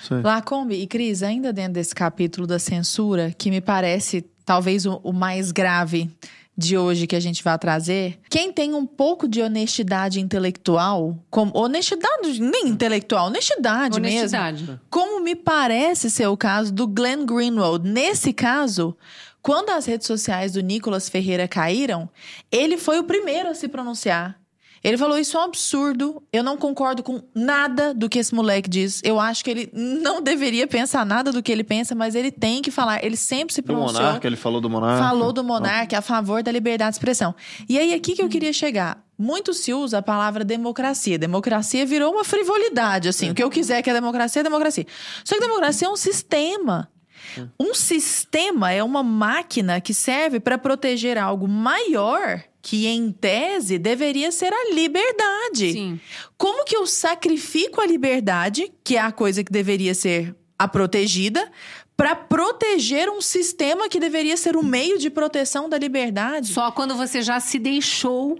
Ah. Lacombe e Cris, ainda dentro desse capítulo da censura, que me parece talvez o, o mais grave de hoje que a gente vai trazer, quem tem um pouco de honestidade intelectual, como honestidade nem intelectual, honestidade, honestidade. mesmo, como me parece ser o caso do Glenn Greenwald. Nesse caso, quando as redes sociais do Nicolas Ferreira caíram, ele foi o primeiro a se pronunciar. Ele falou: Isso é um absurdo. Eu não concordo com nada do que esse moleque diz. Eu acho que ele não deveria pensar nada do que ele pensa, mas ele tem que falar. Ele sempre se pronunciou. Do monarca, ele falou do monarca. Falou do monarca a favor da liberdade de expressão. E aí, aqui que eu queria chegar. Muito se usa a palavra democracia. Democracia virou uma frivolidade, assim. O que eu quiser que é democracia, é democracia. Só que democracia é um sistema. É. Um sistema é uma máquina que serve para proteger algo maior que em tese deveria ser a liberdade. Sim. Como que eu sacrifico a liberdade, que é a coisa que deveria ser a protegida, para proteger um sistema que deveria ser o meio de proteção da liberdade? Só quando você já se deixou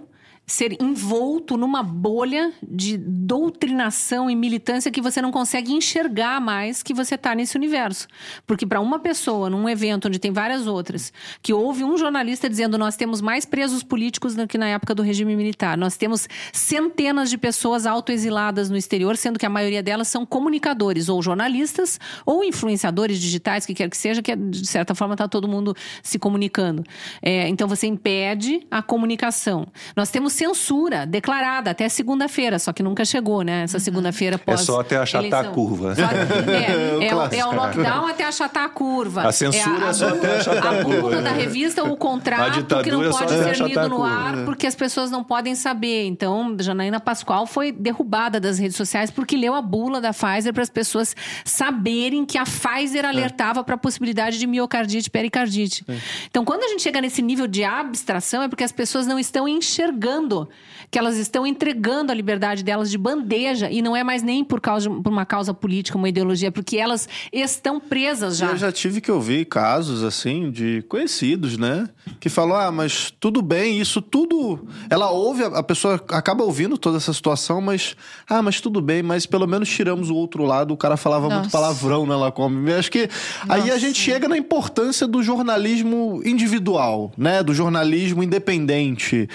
ser envolto numa bolha de doutrinação e militância que você não consegue enxergar mais que você está nesse universo. Porque para uma pessoa, num evento onde tem várias outras, que houve um jornalista dizendo nós temos mais presos políticos do que na época do regime militar, nós temos centenas de pessoas autoexiladas no exterior, sendo que a maioria delas são comunicadores, ou jornalistas, ou influenciadores digitais, que quer que seja, que de certa forma está todo mundo se comunicando. É, então você impede a comunicação. Nós temos censura declarada até segunda-feira, só que nunca chegou, né? Essa uhum. segunda-feira pós. É só até achatar eleição. a curva. Só, é, é, o, é, o lockdown até achatar a curva. A censura é, a, é só até achatar a curva. A da revista, o contrato que não é pode ser lido no ar porque as pessoas não podem saber. Então, Janaína Pascoal foi derrubada das redes sociais porque leu a bula da Pfizer para as pessoas saberem que a Pfizer alertava para a possibilidade de miocardite, pericardite. Então, quando a gente chega nesse nível de abstração, é porque as pessoas não estão enxergando mundo que elas estão entregando a liberdade delas de bandeja e não é mais nem por causa por uma causa política, uma ideologia, porque elas estão presas já. Eu já tive que ouvir casos assim de conhecidos, né, que falam: "Ah, mas tudo bem, isso tudo". Ela ouve, a pessoa acaba ouvindo toda essa situação, mas ah, mas tudo bem, mas pelo menos tiramos o outro lado. O cara falava Nossa. muito palavrão, né, lá como. Acho que Nossa. aí a gente chega na importância do jornalismo individual, né, do jornalismo independente.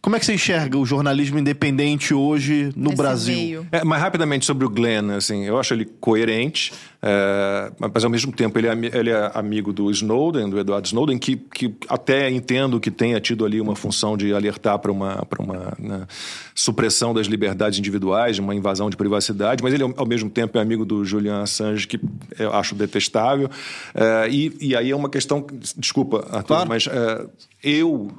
Como é que você enxerga o jornalismo independente hoje no Esse Brasil? É, mas rapidamente sobre o Glenn, assim, eu acho ele coerente, é, mas ao mesmo tempo ele é, ele é, amigo do Snowden, do Edward Snowden, que, que até entendo que tenha tido ali uma função de alertar para uma, uma né, supressão das liberdades individuais, uma invasão de privacidade, mas ele ao mesmo tempo é amigo do Julian Assange, que eu acho detestável. É, e, e aí é uma questão, desculpa, Arthur, claro. mas é, eu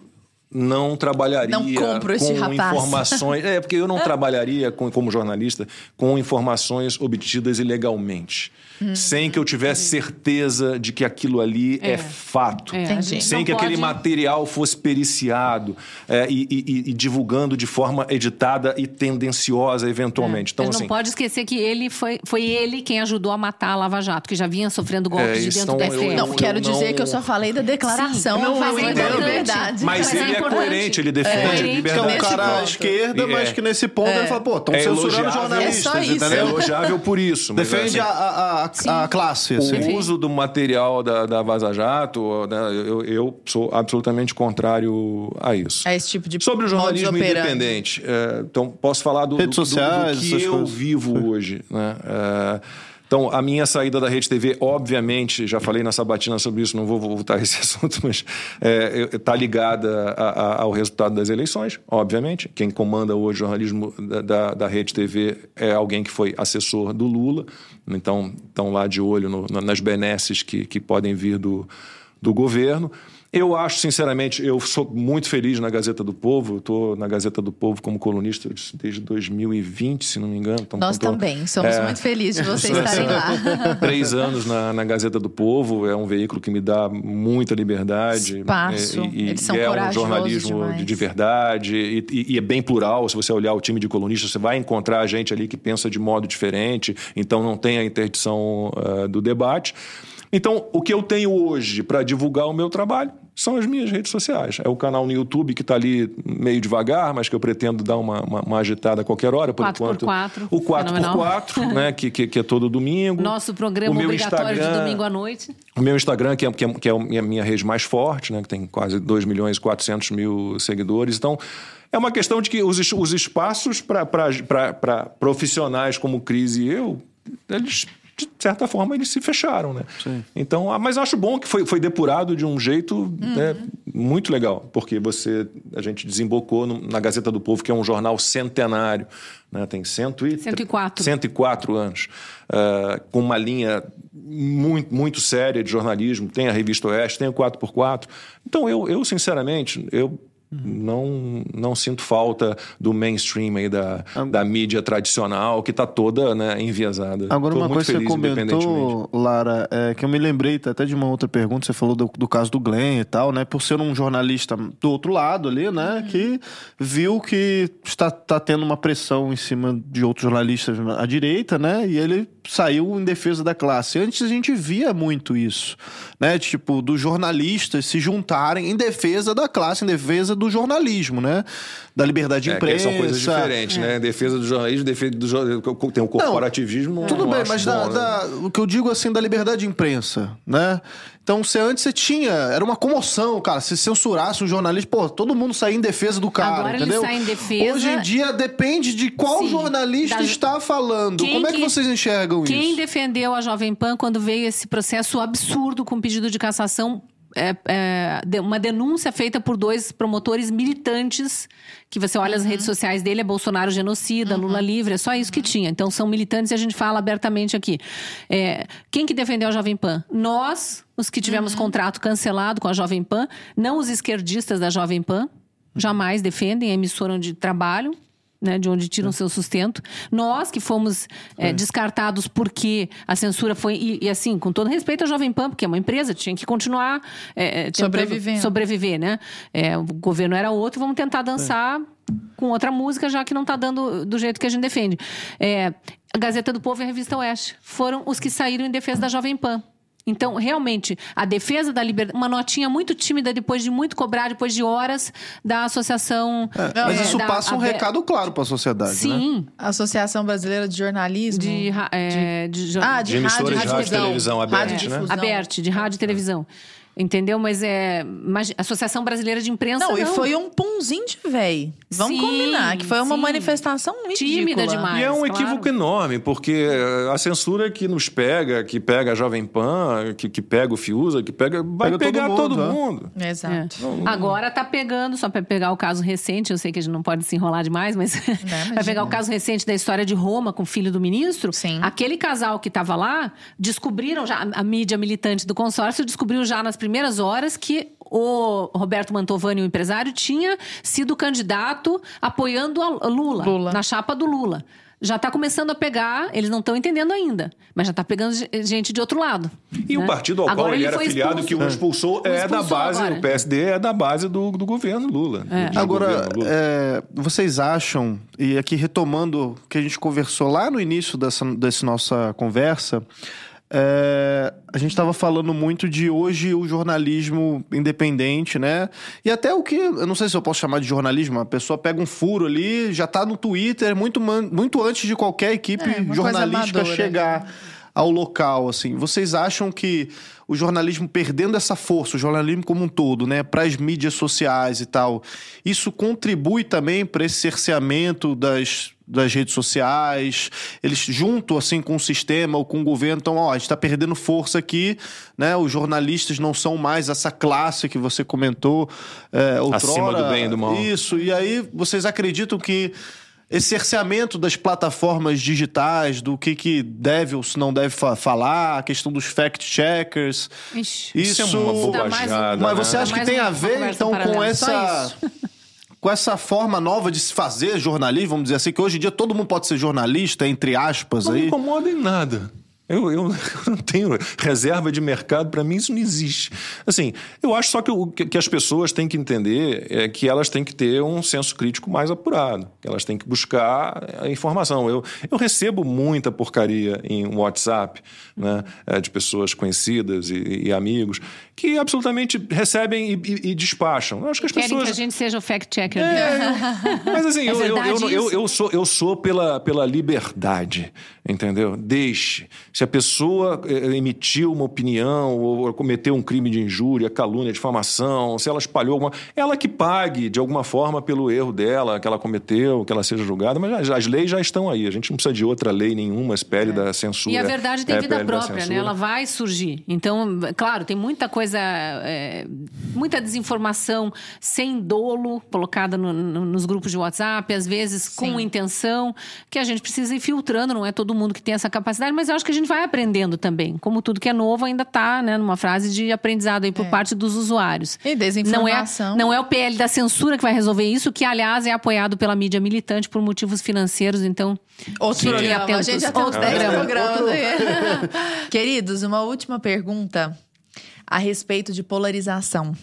não trabalharia não compro com rapaz. informações. É, porque eu não trabalharia com, como jornalista com informações obtidas ilegalmente. Hum. Sem que eu tivesse certeza de que aquilo ali é, é fato. É, sem que pode... aquele material fosse periciado é, e, e, e, divulgando de forma editada e tendenciosa, eventualmente. É. Então, assim, não pode esquecer que ele foi, foi ele quem ajudou a matar a Lava Jato, que já vinha sofrendo golpes é, de dentro do STF. Não, quero não... dizer que eu só falei da declaração. Sim, não, não, é verdade. Mas, mas ele é coerente, ele defende é, a liberdade. Que é um cara à esquerda, mas que nesse ponto ele fala, pô, estão censurando jornalistas. É, só isso. é elogiável por isso. Defende assim, a, a, a classe. O uso do material da, da Vaza Jato, né, eu, eu, sou absolutamente contrário a isso. A esse tipo de Sobre o jornalismo independente, é, então posso falar do, Redes do, sociais, do, do que eu coisas. vivo hoje. Né? É, Então, a minha saída da Rede TV, obviamente, já falei na sabatina sobre isso, não vou voltar a esse assunto, mas está é, ligada a, a, ao resultado das eleições, obviamente. Quem comanda hoje o jornalismo da, da, da Rede TV é alguém que foi assessor do Lula, então estão lá de olho no, nas benesses que, que podem vir do, do governo. Eu acho, sinceramente, eu sou muito feliz na Gazeta do Povo. Estou na Gazeta do Povo como colunista desde 2020, se não me engano. Então, Nós também somos é, muito felizes de vocês estarem lá. Três anos na, na, Gazeta do Povo. É um veículo que me dá muita liberdade. Espaço. E, Eles são é um jornalismo demais. de verdade. E, e, e, é bem plural. Se você olhar o time de colunistas, você vai encontrar gente ali que pensa de modo diferente. Então não tem a interdição uh, do debate. Então, o que eu tenho hoje para divulgar o meu trabalho são as minhas redes sociais. É o canal no YouTube que está ali meio devagar, mas que eu pretendo dar uma, uma, uma agitada a qualquer hora, por 4 enquanto. 4 o 4x4, né, que, que, que, é todo domingo. Nosso programa o meu obrigatório Instagram, de domingo à noite. O meu Instagram, que é, que é, que é a minha, minha rede mais forte, né, que tem quase 2 milhões e 400 mil seguidores. Então, é uma questão de que os, os espaços para profissionais como Cris e eu, eles de certa forma, eles se fecharam, né? Sim. Então, ah, mas acho bom que foi, foi depurado de um jeito uhum. né, muito legal, porque você, a gente desembocou no, na Gazeta do Povo, que é um jornal centenário, né? Tem cento e, 104. 104 anos, uh, com uma linha muito, muito séria de jornalismo, tem a Revista Oeste, tem o 4x4. Então, eu, eu sinceramente, eu não, não sinto falta do mainstream aí da, da mídia tradicional, que está toda né, enviesada. Agora, Tô uma coisa que você comentou, Lara, é que eu me lembrei até de uma outra pergunta, você falou do, do, caso do Glenn e tal, né? Por ser um jornalista do outro lado ali, né? Uhum. Que viu que está, está tendo uma pressão em cima de outros jornalistas à direita, né? E ele saiu em defesa da classe. Antes a gente via muito isso, né? Tipo, dos jornalistas se juntarem em defesa da classe, em defesa do jornalismo, né? Da liberdade de é, imprensa. são coisas diferentes, é. né? Defesa do jornalismo, defesa do jornalismo. Tem o corporativismo. Não, tudo bem, mas da, né? da, o que eu digo assim, da liberdade de imprensa, né? Então, se antes você tinha, era uma comoção, cara. Se censurasse um jornalista, pô, todo mundo saía em defesa do cara, Agora entendeu? Ele sai em defesa... Hoje em dia depende de qual Sim, jornalista da... está falando. Quem Como é que, que vocês enxergam quem isso? Quem defendeu a Jovem Pan quando veio esse processo absurdo com pedido de cassação é, é, uma denúncia feita por dois promotores militantes, que você olha uhum. as redes sociais dele, é Bolsonaro genocida, uhum. Lula livre, é só isso que uhum. tinha. Então são militantes e a gente fala abertamente aqui. É, quem que defendeu a Jovem Pan? Nós, os que tivemos uhum. contrato cancelado com a Jovem Pan, não os esquerdistas da Jovem Pan, jamais defendem a emissora onde trabalham, né, de onde tiram é. seu sustento. Nós que fomos é, é. descartados porque a censura foi. E, e, assim, com todo respeito à Jovem Pan, porque é uma empresa, tinha que continuar é, sobrevivendo. sobreviver, né? O governo era outro, vamos tentar dançar com outra música, já que não está dando do jeito que a gente defende. a Gazeta do Povo e a Revista Oeste foram os que saíram em defesa da Jovem Pan. Então, realmente, a defesa da liberdade. Uma notinha muito tímida depois de muito cobrar, depois de horas da associação. É, mas é, isso passa um recado claro para a sociedade. Sim. Né? Associação Brasileira de Jornalismo. De, é, de, de, ah, de, de rádio, rádio, rádio, televisão, aberta, né? Aberta, de rádio e televisão. Entendeu? Mas é. Associação Brasileira de Imprensa. Não, não. e foi um punzinho de véi. Vamos sim, combinar, que foi uma sim. manifestação tímida demais. E é um claro. equívoco enorme, porque a censura que nos pega, que pega a Jovem Pan, que, que pega o Fiusa, que pega. Vai pega pegar todo mundo. Todo mundo. É. Exato. É. Não. Agora tá pegando, só para pegar o caso recente, eu sei que a gente não pode se enrolar demais, mas. para pegar o caso recente da história de Roma com o filho do ministro. Sim. Aquele casal que estava lá, descobriram já, a mídia militante do consórcio descobriu já nas primeiras horas que o Roberto Mantovani, o empresário, tinha sido candidato apoiando a Lula, Lula. na chapa do Lula. Já está começando a pegar, eles não estão entendendo ainda, mas já está pegando gente de outro lado. E né? o partido ao agora qual ele, era afiliado, expulso. que o expulsou, é da base, agora. o PSD é da base do, do governo Lula. É. Agora, governo Lula. É, vocês acham, e aqui retomando o que a gente conversou lá no início dessa, dessa nossa conversa, é, a gente estava falando muito de hoje o jornalismo independente, né? E até o que, eu não sei se eu posso chamar de jornalismo, a pessoa pega um furo ali, já está no Twitter muito, muito antes de qualquer equipe é, jornalística chegar ao local, assim. Vocês acham que o jornalismo perdendo essa força, o jornalismo como um todo, né, para as mídias sociais e tal, isso contribui também para esse cerceamento das das redes sociais, eles junto assim com o sistema ou com o governo, então, ó, a gente está perdendo força aqui, né? Os jornalistas não são mais essa classe que você comentou é, outrora. Acima do bem e do mal. Isso, e aí vocês acreditam que esse cerceamento das plataformas digitais, do que, que deve ou se não deve fa falar, a questão dos fact-checkers. Isso, Isso é uma mais um- bobajada. Mas né? você acha que tem a ver, então, com essa. Com essa forma nova de se fazer jornalismo, vamos dizer assim, que hoje em dia todo mundo pode ser jornalista, entre aspas Não me aí. incomoda em nada. Eu, eu, não tenho reserva de mercado, para mim isso não existe. Assim, eu acho só que, o- que, as pessoas têm que entender é que elas têm que ter um senso crítico mais apurado, que elas têm que buscar a informação. Eu, eu recebo muita porcaria em WhatsApp, né, é, de pessoas conhecidas e, e amigos, que absolutamente recebem e, e- e despacham. Eu acho que as Querem pessoas. que a gente seja o fact-checker É. Mas assim, É eu, eu, eu, eu sou, eu sou pela, pela liberdade, entendeu? Deixe. Se a pessoa eh, emitiu uma opinião ou, cometeu um crime de injúria, calúnia, difamação, se ela espalhou alguma. Ela que pague de alguma forma pelo erro dela, que ela cometeu, que ela seja julgada, mas as, leis já estão aí. A gente não precisa de outra lei nenhuma, espere da censura. E a verdade tem é, vida própria, né? Ela vai surgir. Então, claro, tem muita coisa, é, muita desinformação sem dolo colocada no- no- nos grupos de WhatsApp, às vezes com Sim. intenção, que a gente precisa ir filtrando. Não é todo mundo que tem essa capacidade, mas eu acho que a gente vai aprendendo também. Como tudo que é novo ainda está, né, numa fase de aprendizado aí por parte dos usuários. E Não é, desinformação. não é o PL da censura que vai resolver isso, que aliás é apoiado pela mídia militante por motivos financeiros. Então, Outro programa. A atentos. gente já tem Outro 10 programa. programas aí. Queridos, uma última pergunta a respeito de polarização.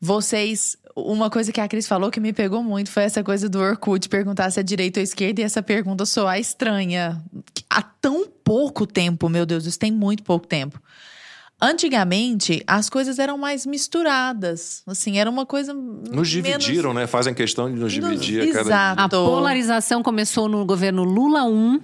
Vocês. Uma coisa que a Cris falou que me pegou muito foi essa coisa do Orkut perguntar se é direita ou esquerda e essa pergunta soar estranha. Há tão pouco tempo, meu Deus, isso tem muito pouco tempo. Antigamente, as coisas eram mais misturadas. Assim, era uma coisa. Nos dividiram, né? Fazem questão de nos dividir a cada Exato. A polarização começou no governo Lula 1,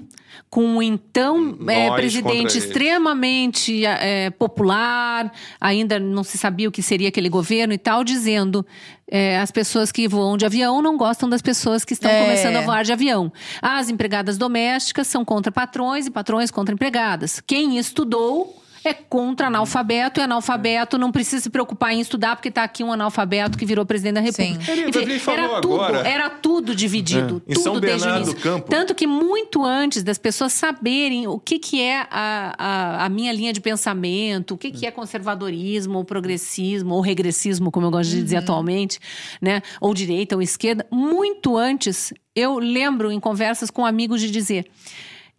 com o então Nós presidente extremamente eh, popular, ainda não se sabia o que seria aquele governo e tal, dizendo eh, as pessoas que voam de avião não gostam das pessoas que estão É. começando a voar de avião. As empregadas domésticas são contra patrões e patrões contra empregadas. Quem estudou é contra analfabeto e analfabeto não precisa se preocupar em estudar porque está aqui um analfabeto que virou presidente da República. Sim. Ele- Enfim, falou era tudo, agora. era tudo dividido, É. Tudo São desde o Bernardo início. do Campo. Tanto que muito antes das pessoas saberem o que, que é a, a, a minha linha de pensamento, o que, que é conservadorismo, ou progressismo, ou regressismo, como eu gosto de dizer atualmente, né? Ou direita ou esquerda, muito antes, eu lembro em conversas com amigos de dizer: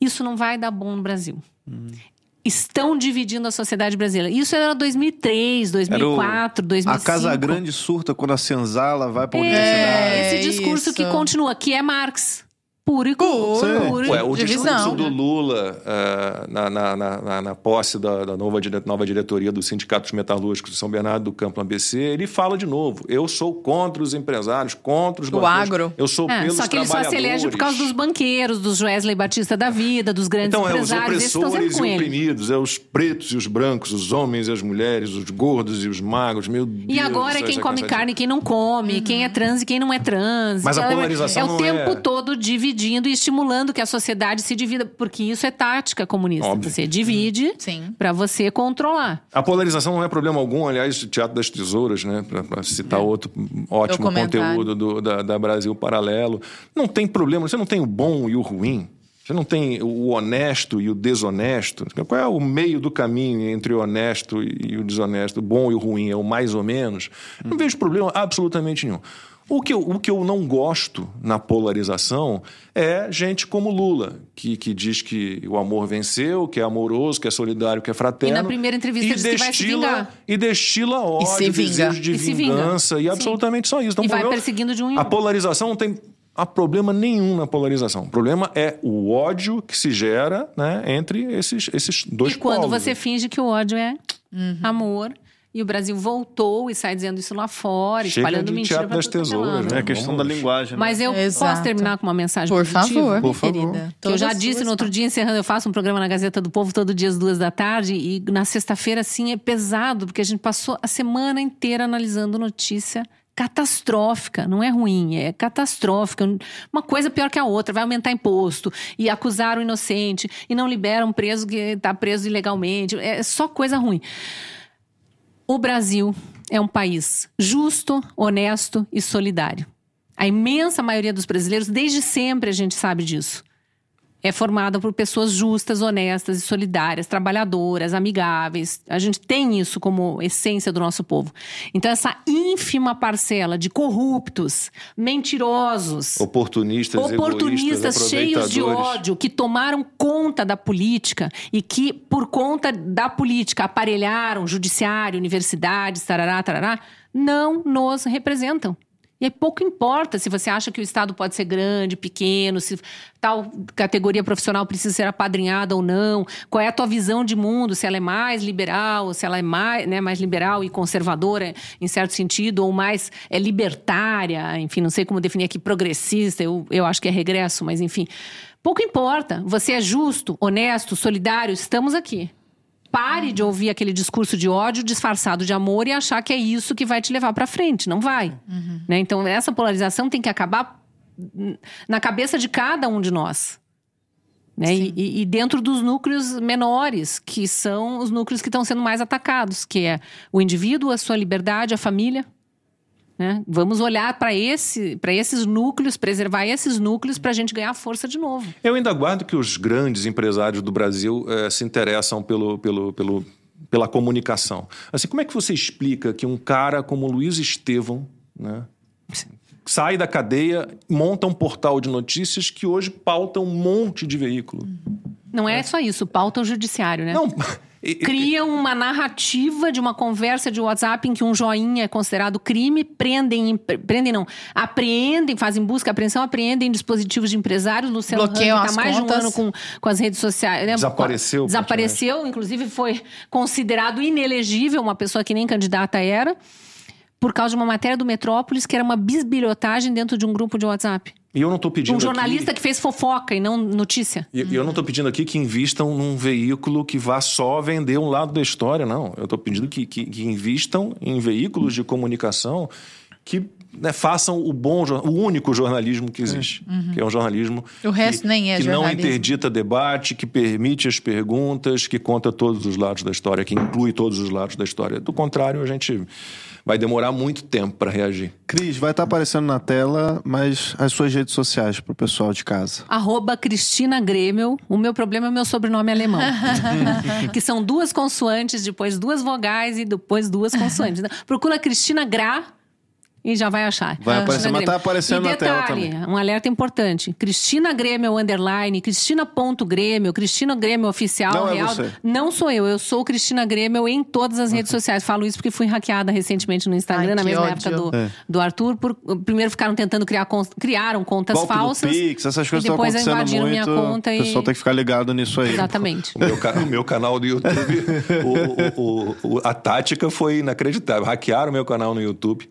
isso não vai dar bom no Brasil. Estão dividindo a sociedade brasileira. Isso era 2003, 2004, 2005. A Casa Grande surta quando a senzala vai pra É, universidade. esse discurso que isso. continua, que é Marx. Puro e puro. Puro Ué, o Divisão. discurso do Lula eh, na, na, na, na- na posse da, da nova, dire- nova diretoria do Sindicato dos Metalúrgicos de São Bernardo do Campo ABC, ele fala de novo: eu sou contra os empresários, contra os O bancões, agro. Eu sou É, pelos só que ele só se elege por causa dos banqueiros, dos Wesley Batista da vida, dos grandes Então, é os empresários. Esses estão sempre opressores e oprimidos, é os pretos e os brancos, os homens e as mulheres, os gordos e os magros, meu Deus. E agora é quem come carne e quem não come, quem é trans e quem não é trans. Mas a Então, é- polarização é o não tempo é- todo dividindo e estimulando que a sociedade se divida, porque isso é tática comunista. Óbvio. Você divide Sim. para você controlar. A polarização não é problema algum, aliás, o Teatro das Tesouras, né? Para citar outro ótimo conteúdo do- da, da Brasil Paralelo. Não tem problema, você não tem o bom e o ruim. Você não tem o honesto e o desonesto. Qual é o meio do caminho entre o honesto e o desonesto? O bom e o ruim é o mais ou menos? Não vejo problema absolutamente nenhum. O que, eu, o que eu não gosto na polarização é gente como Lula, que, que diz que o amor venceu, que é amoroso, que é solidário, que é fraterno. E na primeira entrevista e diz que vai se destila- vingar. E destila ódio, vinga. desejo de E vingança, e Sim. absolutamente só isso. Então, E vai problema- perseguindo de um em A um. polarização não tem há problema nenhum na polarização. O problema é o ódio que se gera né, entre esses, esses dois E quando polos. você finge que o ódio é amor. E o Brasil voltou e sai dizendo isso lá fora, Chega espalhando de mentira teatro das é tesouras, lado. né? É a questão da linguagem. né? Mas eu Exato. posso terminar com uma mensagem Por positiva? favor, Por favor. querida. Que eu já disse no outro dia, encerrando, eu faço um programa na Gazeta do Povo todo dia às duas da tarde. E na sexta-feira, assim, é pesado, porque a gente passou a semana inteira analisando notícia catastrófica, não é ruim, é catastrófica. Uma coisa pior que a outra, vai aumentar imposto e acusar o inocente e não libera um preso que está preso ilegalmente. É só coisa ruim. O Brasil é um país justo, honesto e solidário. A imensa maioria dos brasileiros, desde sempre a gente sabe disso é formada por pessoas justas, honestas e solidárias, trabalhadoras, amigáveis. A gente tem isso como essência do nosso povo. Então, essa ínfima parcela de corruptos, mentirosos, oportunistas, oportunistas cheios de ódio, que tomaram conta da política e que, por conta da política, aparelharam judiciário, universidades, tarará, tarará, não nos representam. E aí pouco importa se você acha que o Estado pode ser grande, pequeno, se tal categoria profissional precisa ser apadrinhada ou não, qual é a tua visão de mundo, se ela é mais liberal, se ela é mais, né, mais liberal e conservadora em certo sentido, ou mais é libertária, enfim, não sei como definir aqui, progressista, eu, eu acho que é regresso, mas enfim. Pouco importa. Você é justo, honesto, solidário, estamos aqui. Pare de ouvir aquele discurso de ódio disfarçado de amor e achar que é isso que vai te levar para frente. Não vai. Uhum. Né? Então, essa polarização tem que acabar na cabeça de cada um de nós. Né? E, e, dentro dos núcleos menores, que são os núcleos que estão sendo mais atacados, que é o indivíduo, a sua liberdade, a família. Né? Vamos olhar para esse, esses núcleos, preservar esses núcleos para a gente ganhar força de novo. Eu ainda aguardo que os grandes empresários do Brasil eh, se interessam pelo, pelo, pelo, pela comunicação. Assim, como é que você explica que um cara como Luiz Estevão né, sai da cadeia, monta um portal de notícias que hoje pauta um monte de veículo? Não é, é. só isso, pauta o judiciário, né? Não criam uma narrativa de uma conversa de WhatsApp em que um joinha é considerado crime, prendem, prendem não, apreendem, fazem busca, apreensão, apreendem dispositivos de empresários. Luciano Bloqueiam está mais contas. de um ano com, com as redes sociais. Né? Desapareceu. Desapareceu, inclusive foi considerado inelegível, uma pessoa que nem candidata era, por causa de uma matéria do Metrópolis que era uma bisbilhotagem dentro de um grupo de WhatsApp. E eu não estou pedindo. Um jornalista aqui... que fez fofoca e não notícia. E eu não estou pedindo aqui que invistam num veículo que vá só vender um lado da história, não. Eu estou pedindo que, que, que, invistam em veículos de comunicação que né, façam o bom, o único jornalismo que existe, uhum. que é um jornalismo o resto que, nem é que não interdita debate, que permite as perguntas, que conta todos os lados da história, que inclui todos os lados da história. Do contrário, a gente vai demorar muito tempo para reagir. Cris, vai estar tá aparecendo na tela, mas as suas redes sociais para o pessoal de casa. Arroba Cristina Grêmio. O meu problema é o meu sobrenome alemão. que são duas consoantes, depois duas vogais e depois duas consoantes. Procura Cristina Gra e já vai achar. Vai ah, aparecer, mas tá aparecendo e detalhe, na tela também. um alerta importante. Cristina Grêmio underline, Cristina.grêmio, Cristina Grêmio oficial, não é real. É você. Não sou eu, eu sou Cristina Grêmio em todas as redes sociais. Falo isso porque fui hackeada recentemente no Instagram, Ai, na mesma ódio. época do, é. do Arthur. Por, primeiro ficaram tentando criar, criaram contas Golpe falsas. Pix, essas coisas estão acontecendo muito. Minha conta e... O pessoal tem que ficar ligado nisso aí. Exatamente. o, meu, o meu canal do YouTube, o, o, a tática foi inacreditável. Hackearam o meu canal no YouTube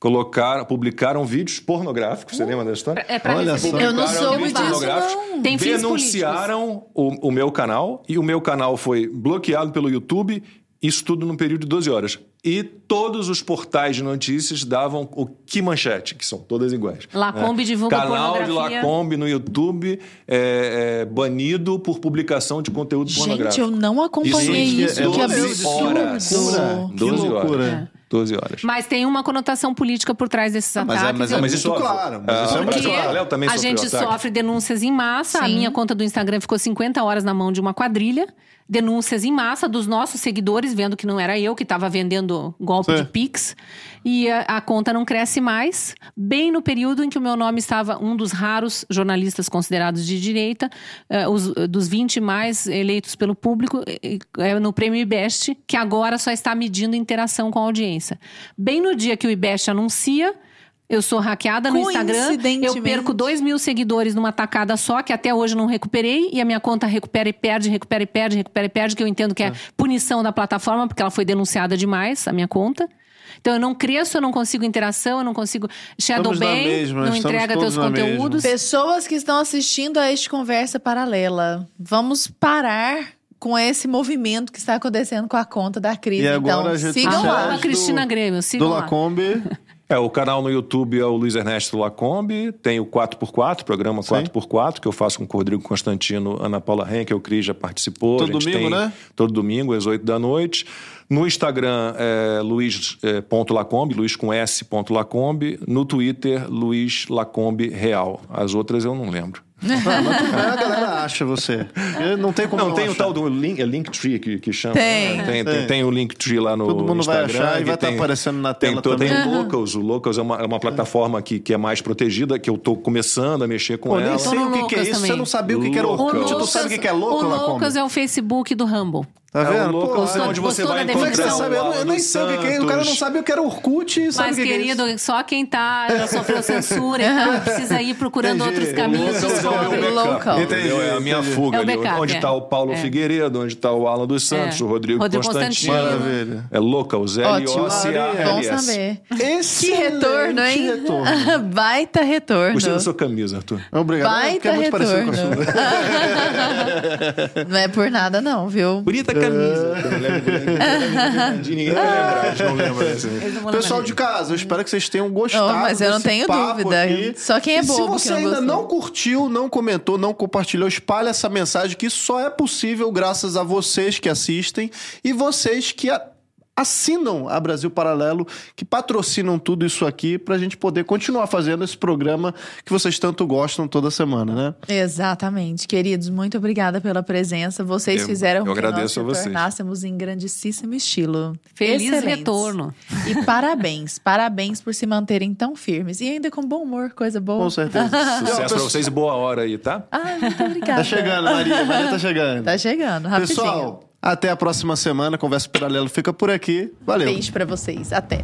colocaram, publicaram vídeos pornográficos. Você lembra da história? É pra Olha só. Eu não soube disso, não. Tem denunciaram o, o meu canal e o meu canal foi bloqueado pelo YouTube. Isso tudo num período de 12 horas. E todos os portais de notícias davam o que manchete, que são todas iguais. Lacombe né? divulga Canal de Lacombe no YouTube é, é, banido por publicação de conteúdo Gente, pornográfico. Gente, eu não acompanhei isso. isso. É, que absurdo. Horas. 12 horas. É. 12 horas. Mas tem uma conotação política por trás desses ah, ataques. Mas é, mas é, isso, claro. Mas isso é muito claro. também a gente sofre denúncias em massa. Sim. A minha conta do Instagram ficou 50 horas na mão de uma quadrilha. Denúncias em massa dos nossos seguidores, vendo que não era eu que estava vendendo golpe Sim. de Pix. E a, a, conta não cresce mais. Bem no período em que o meu nome estava um dos raros jornalistas considerados de direita, uh, os, dos 20 mais eleitos pelo público, uh, no prêmio IBEST, que agora só está medindo interação com a audiência. Bem no dia que o IBEST anuncia eu sou hackeada no Instagram. Eu perco dois mil seguidores numa tacada só, que até hoje não recuperei. E a minha conta recupera e perde, recupera e perde, recupera e perde, que eu entendo que é, é punição da plataforma, porque ela foi denunciada demais, a minha conta. Então eu não cresço, eu não consigo interação, eu não consigo shadow ban, não entrega teus conteúdos. Pessoas que estão assistindo a este conversa paralela, vamos parar com esse movimento que está acontecendo com a conta da crise. E agora então, sigam lá. A Cristina Grêmio, sigam do lá. É, o canal no YouTube é o Luiz Ernesto Lacombe, tem o 4x4, programa 4x4, que eu faço com o Rodrigo Constantino, Ana Paula Henke, o Cris já participou. Todo domingo, tem né? Todo domingo, às 8 da noite. No Instagram, é luiz.lacombe, luiz com S. ponto Lacombe. No Twitter, Luiz Lacombe Real. As outras eu não lembro. Ah, mas a galera acha você. Não tem como Não, não tem o achar. tal do link, é Linktree que, que chama. Tem. né? Tem, Tem. tem, tem o Linktree lá no Todo mundo vai Instagram. achar e vai estar tem- aparecendo na tem, tela to- também. Tem o Locals. O Locals é uma, é uma plataforma que, que é mais protegida, que eu tô começando a mexer com Pô, ela. nem sei o que, que é isso. também. Você não sabia o que, que era Lucas. Orkut. O Tu sabe o que, que é louco, o? Lucas é o Facebook do Rumble. Tá É o vendo? Pô, é gostou- onde você vai Como é que você sabe? o Eu, não- eu nem sei o que, que é. O cara não sabe o que era Orkut e sabe Mas, o que, que é querido, isso. só quem tá, já sofreu censura e tal, precisa ir procurando Entendi. outros caminhos. Lucas é o descobre. Local. entendeu? É a minha Entendi. fuga É o ali. backup, onde é. está o Paulo É. Figueiredo, onde está o Alan dos Santos, É. o Rodrigo, Rodrigo Constantino. Constantino. Maravilha. É Locals, Ótimo. Bom L-O-C-A-L-S. saber. Que retorno, hein? retorno. Baita retorno. Gostei da sua camisa, Arthur. Obrigado. É, porque Baita é muito parecido com a retorno. sua. Não é por nada, não, viu? Bonita camisa. Ninguém vai lembrar, a gente não lembra vão Pessoal de casa, eu espero que vocês tenham gostado. Não, mas eu não tenho dúvida. aqui. Só quem é e bobo Se que você não ainda gostou. não curtiu, não comentou, não compartilhou, espalhe essa mensagem que só é possível graças a vocês que assistem e vocês que a- assinam a Brasil Paralelo, que patrocinam tudo isso aqui pra gente poder continuar fazendo esse programa que vocês tanto gostam toda semana, né? Exatamente. Queridos, muito obrigada pela presença. Vocês Eu- fizeram eu que agradeço nós a vocês. retornássemos em grandíssimo estilo. Feliz Excelentes. retorno. E parabéns, parabéns por se manterem tão firmes. E ainda com bom humor, coisa boa. Com certeza. Sucesso pra vocês e boa hora aí, tá? Ah, muito obrigada. Tá chegando, Maria. Maria tá chegando. Tá chegando, rapidinho. Pessoal, até a próxima semana. Conversa Paralelo fica por aqui. Valeu. Beijo pra vocês. Até.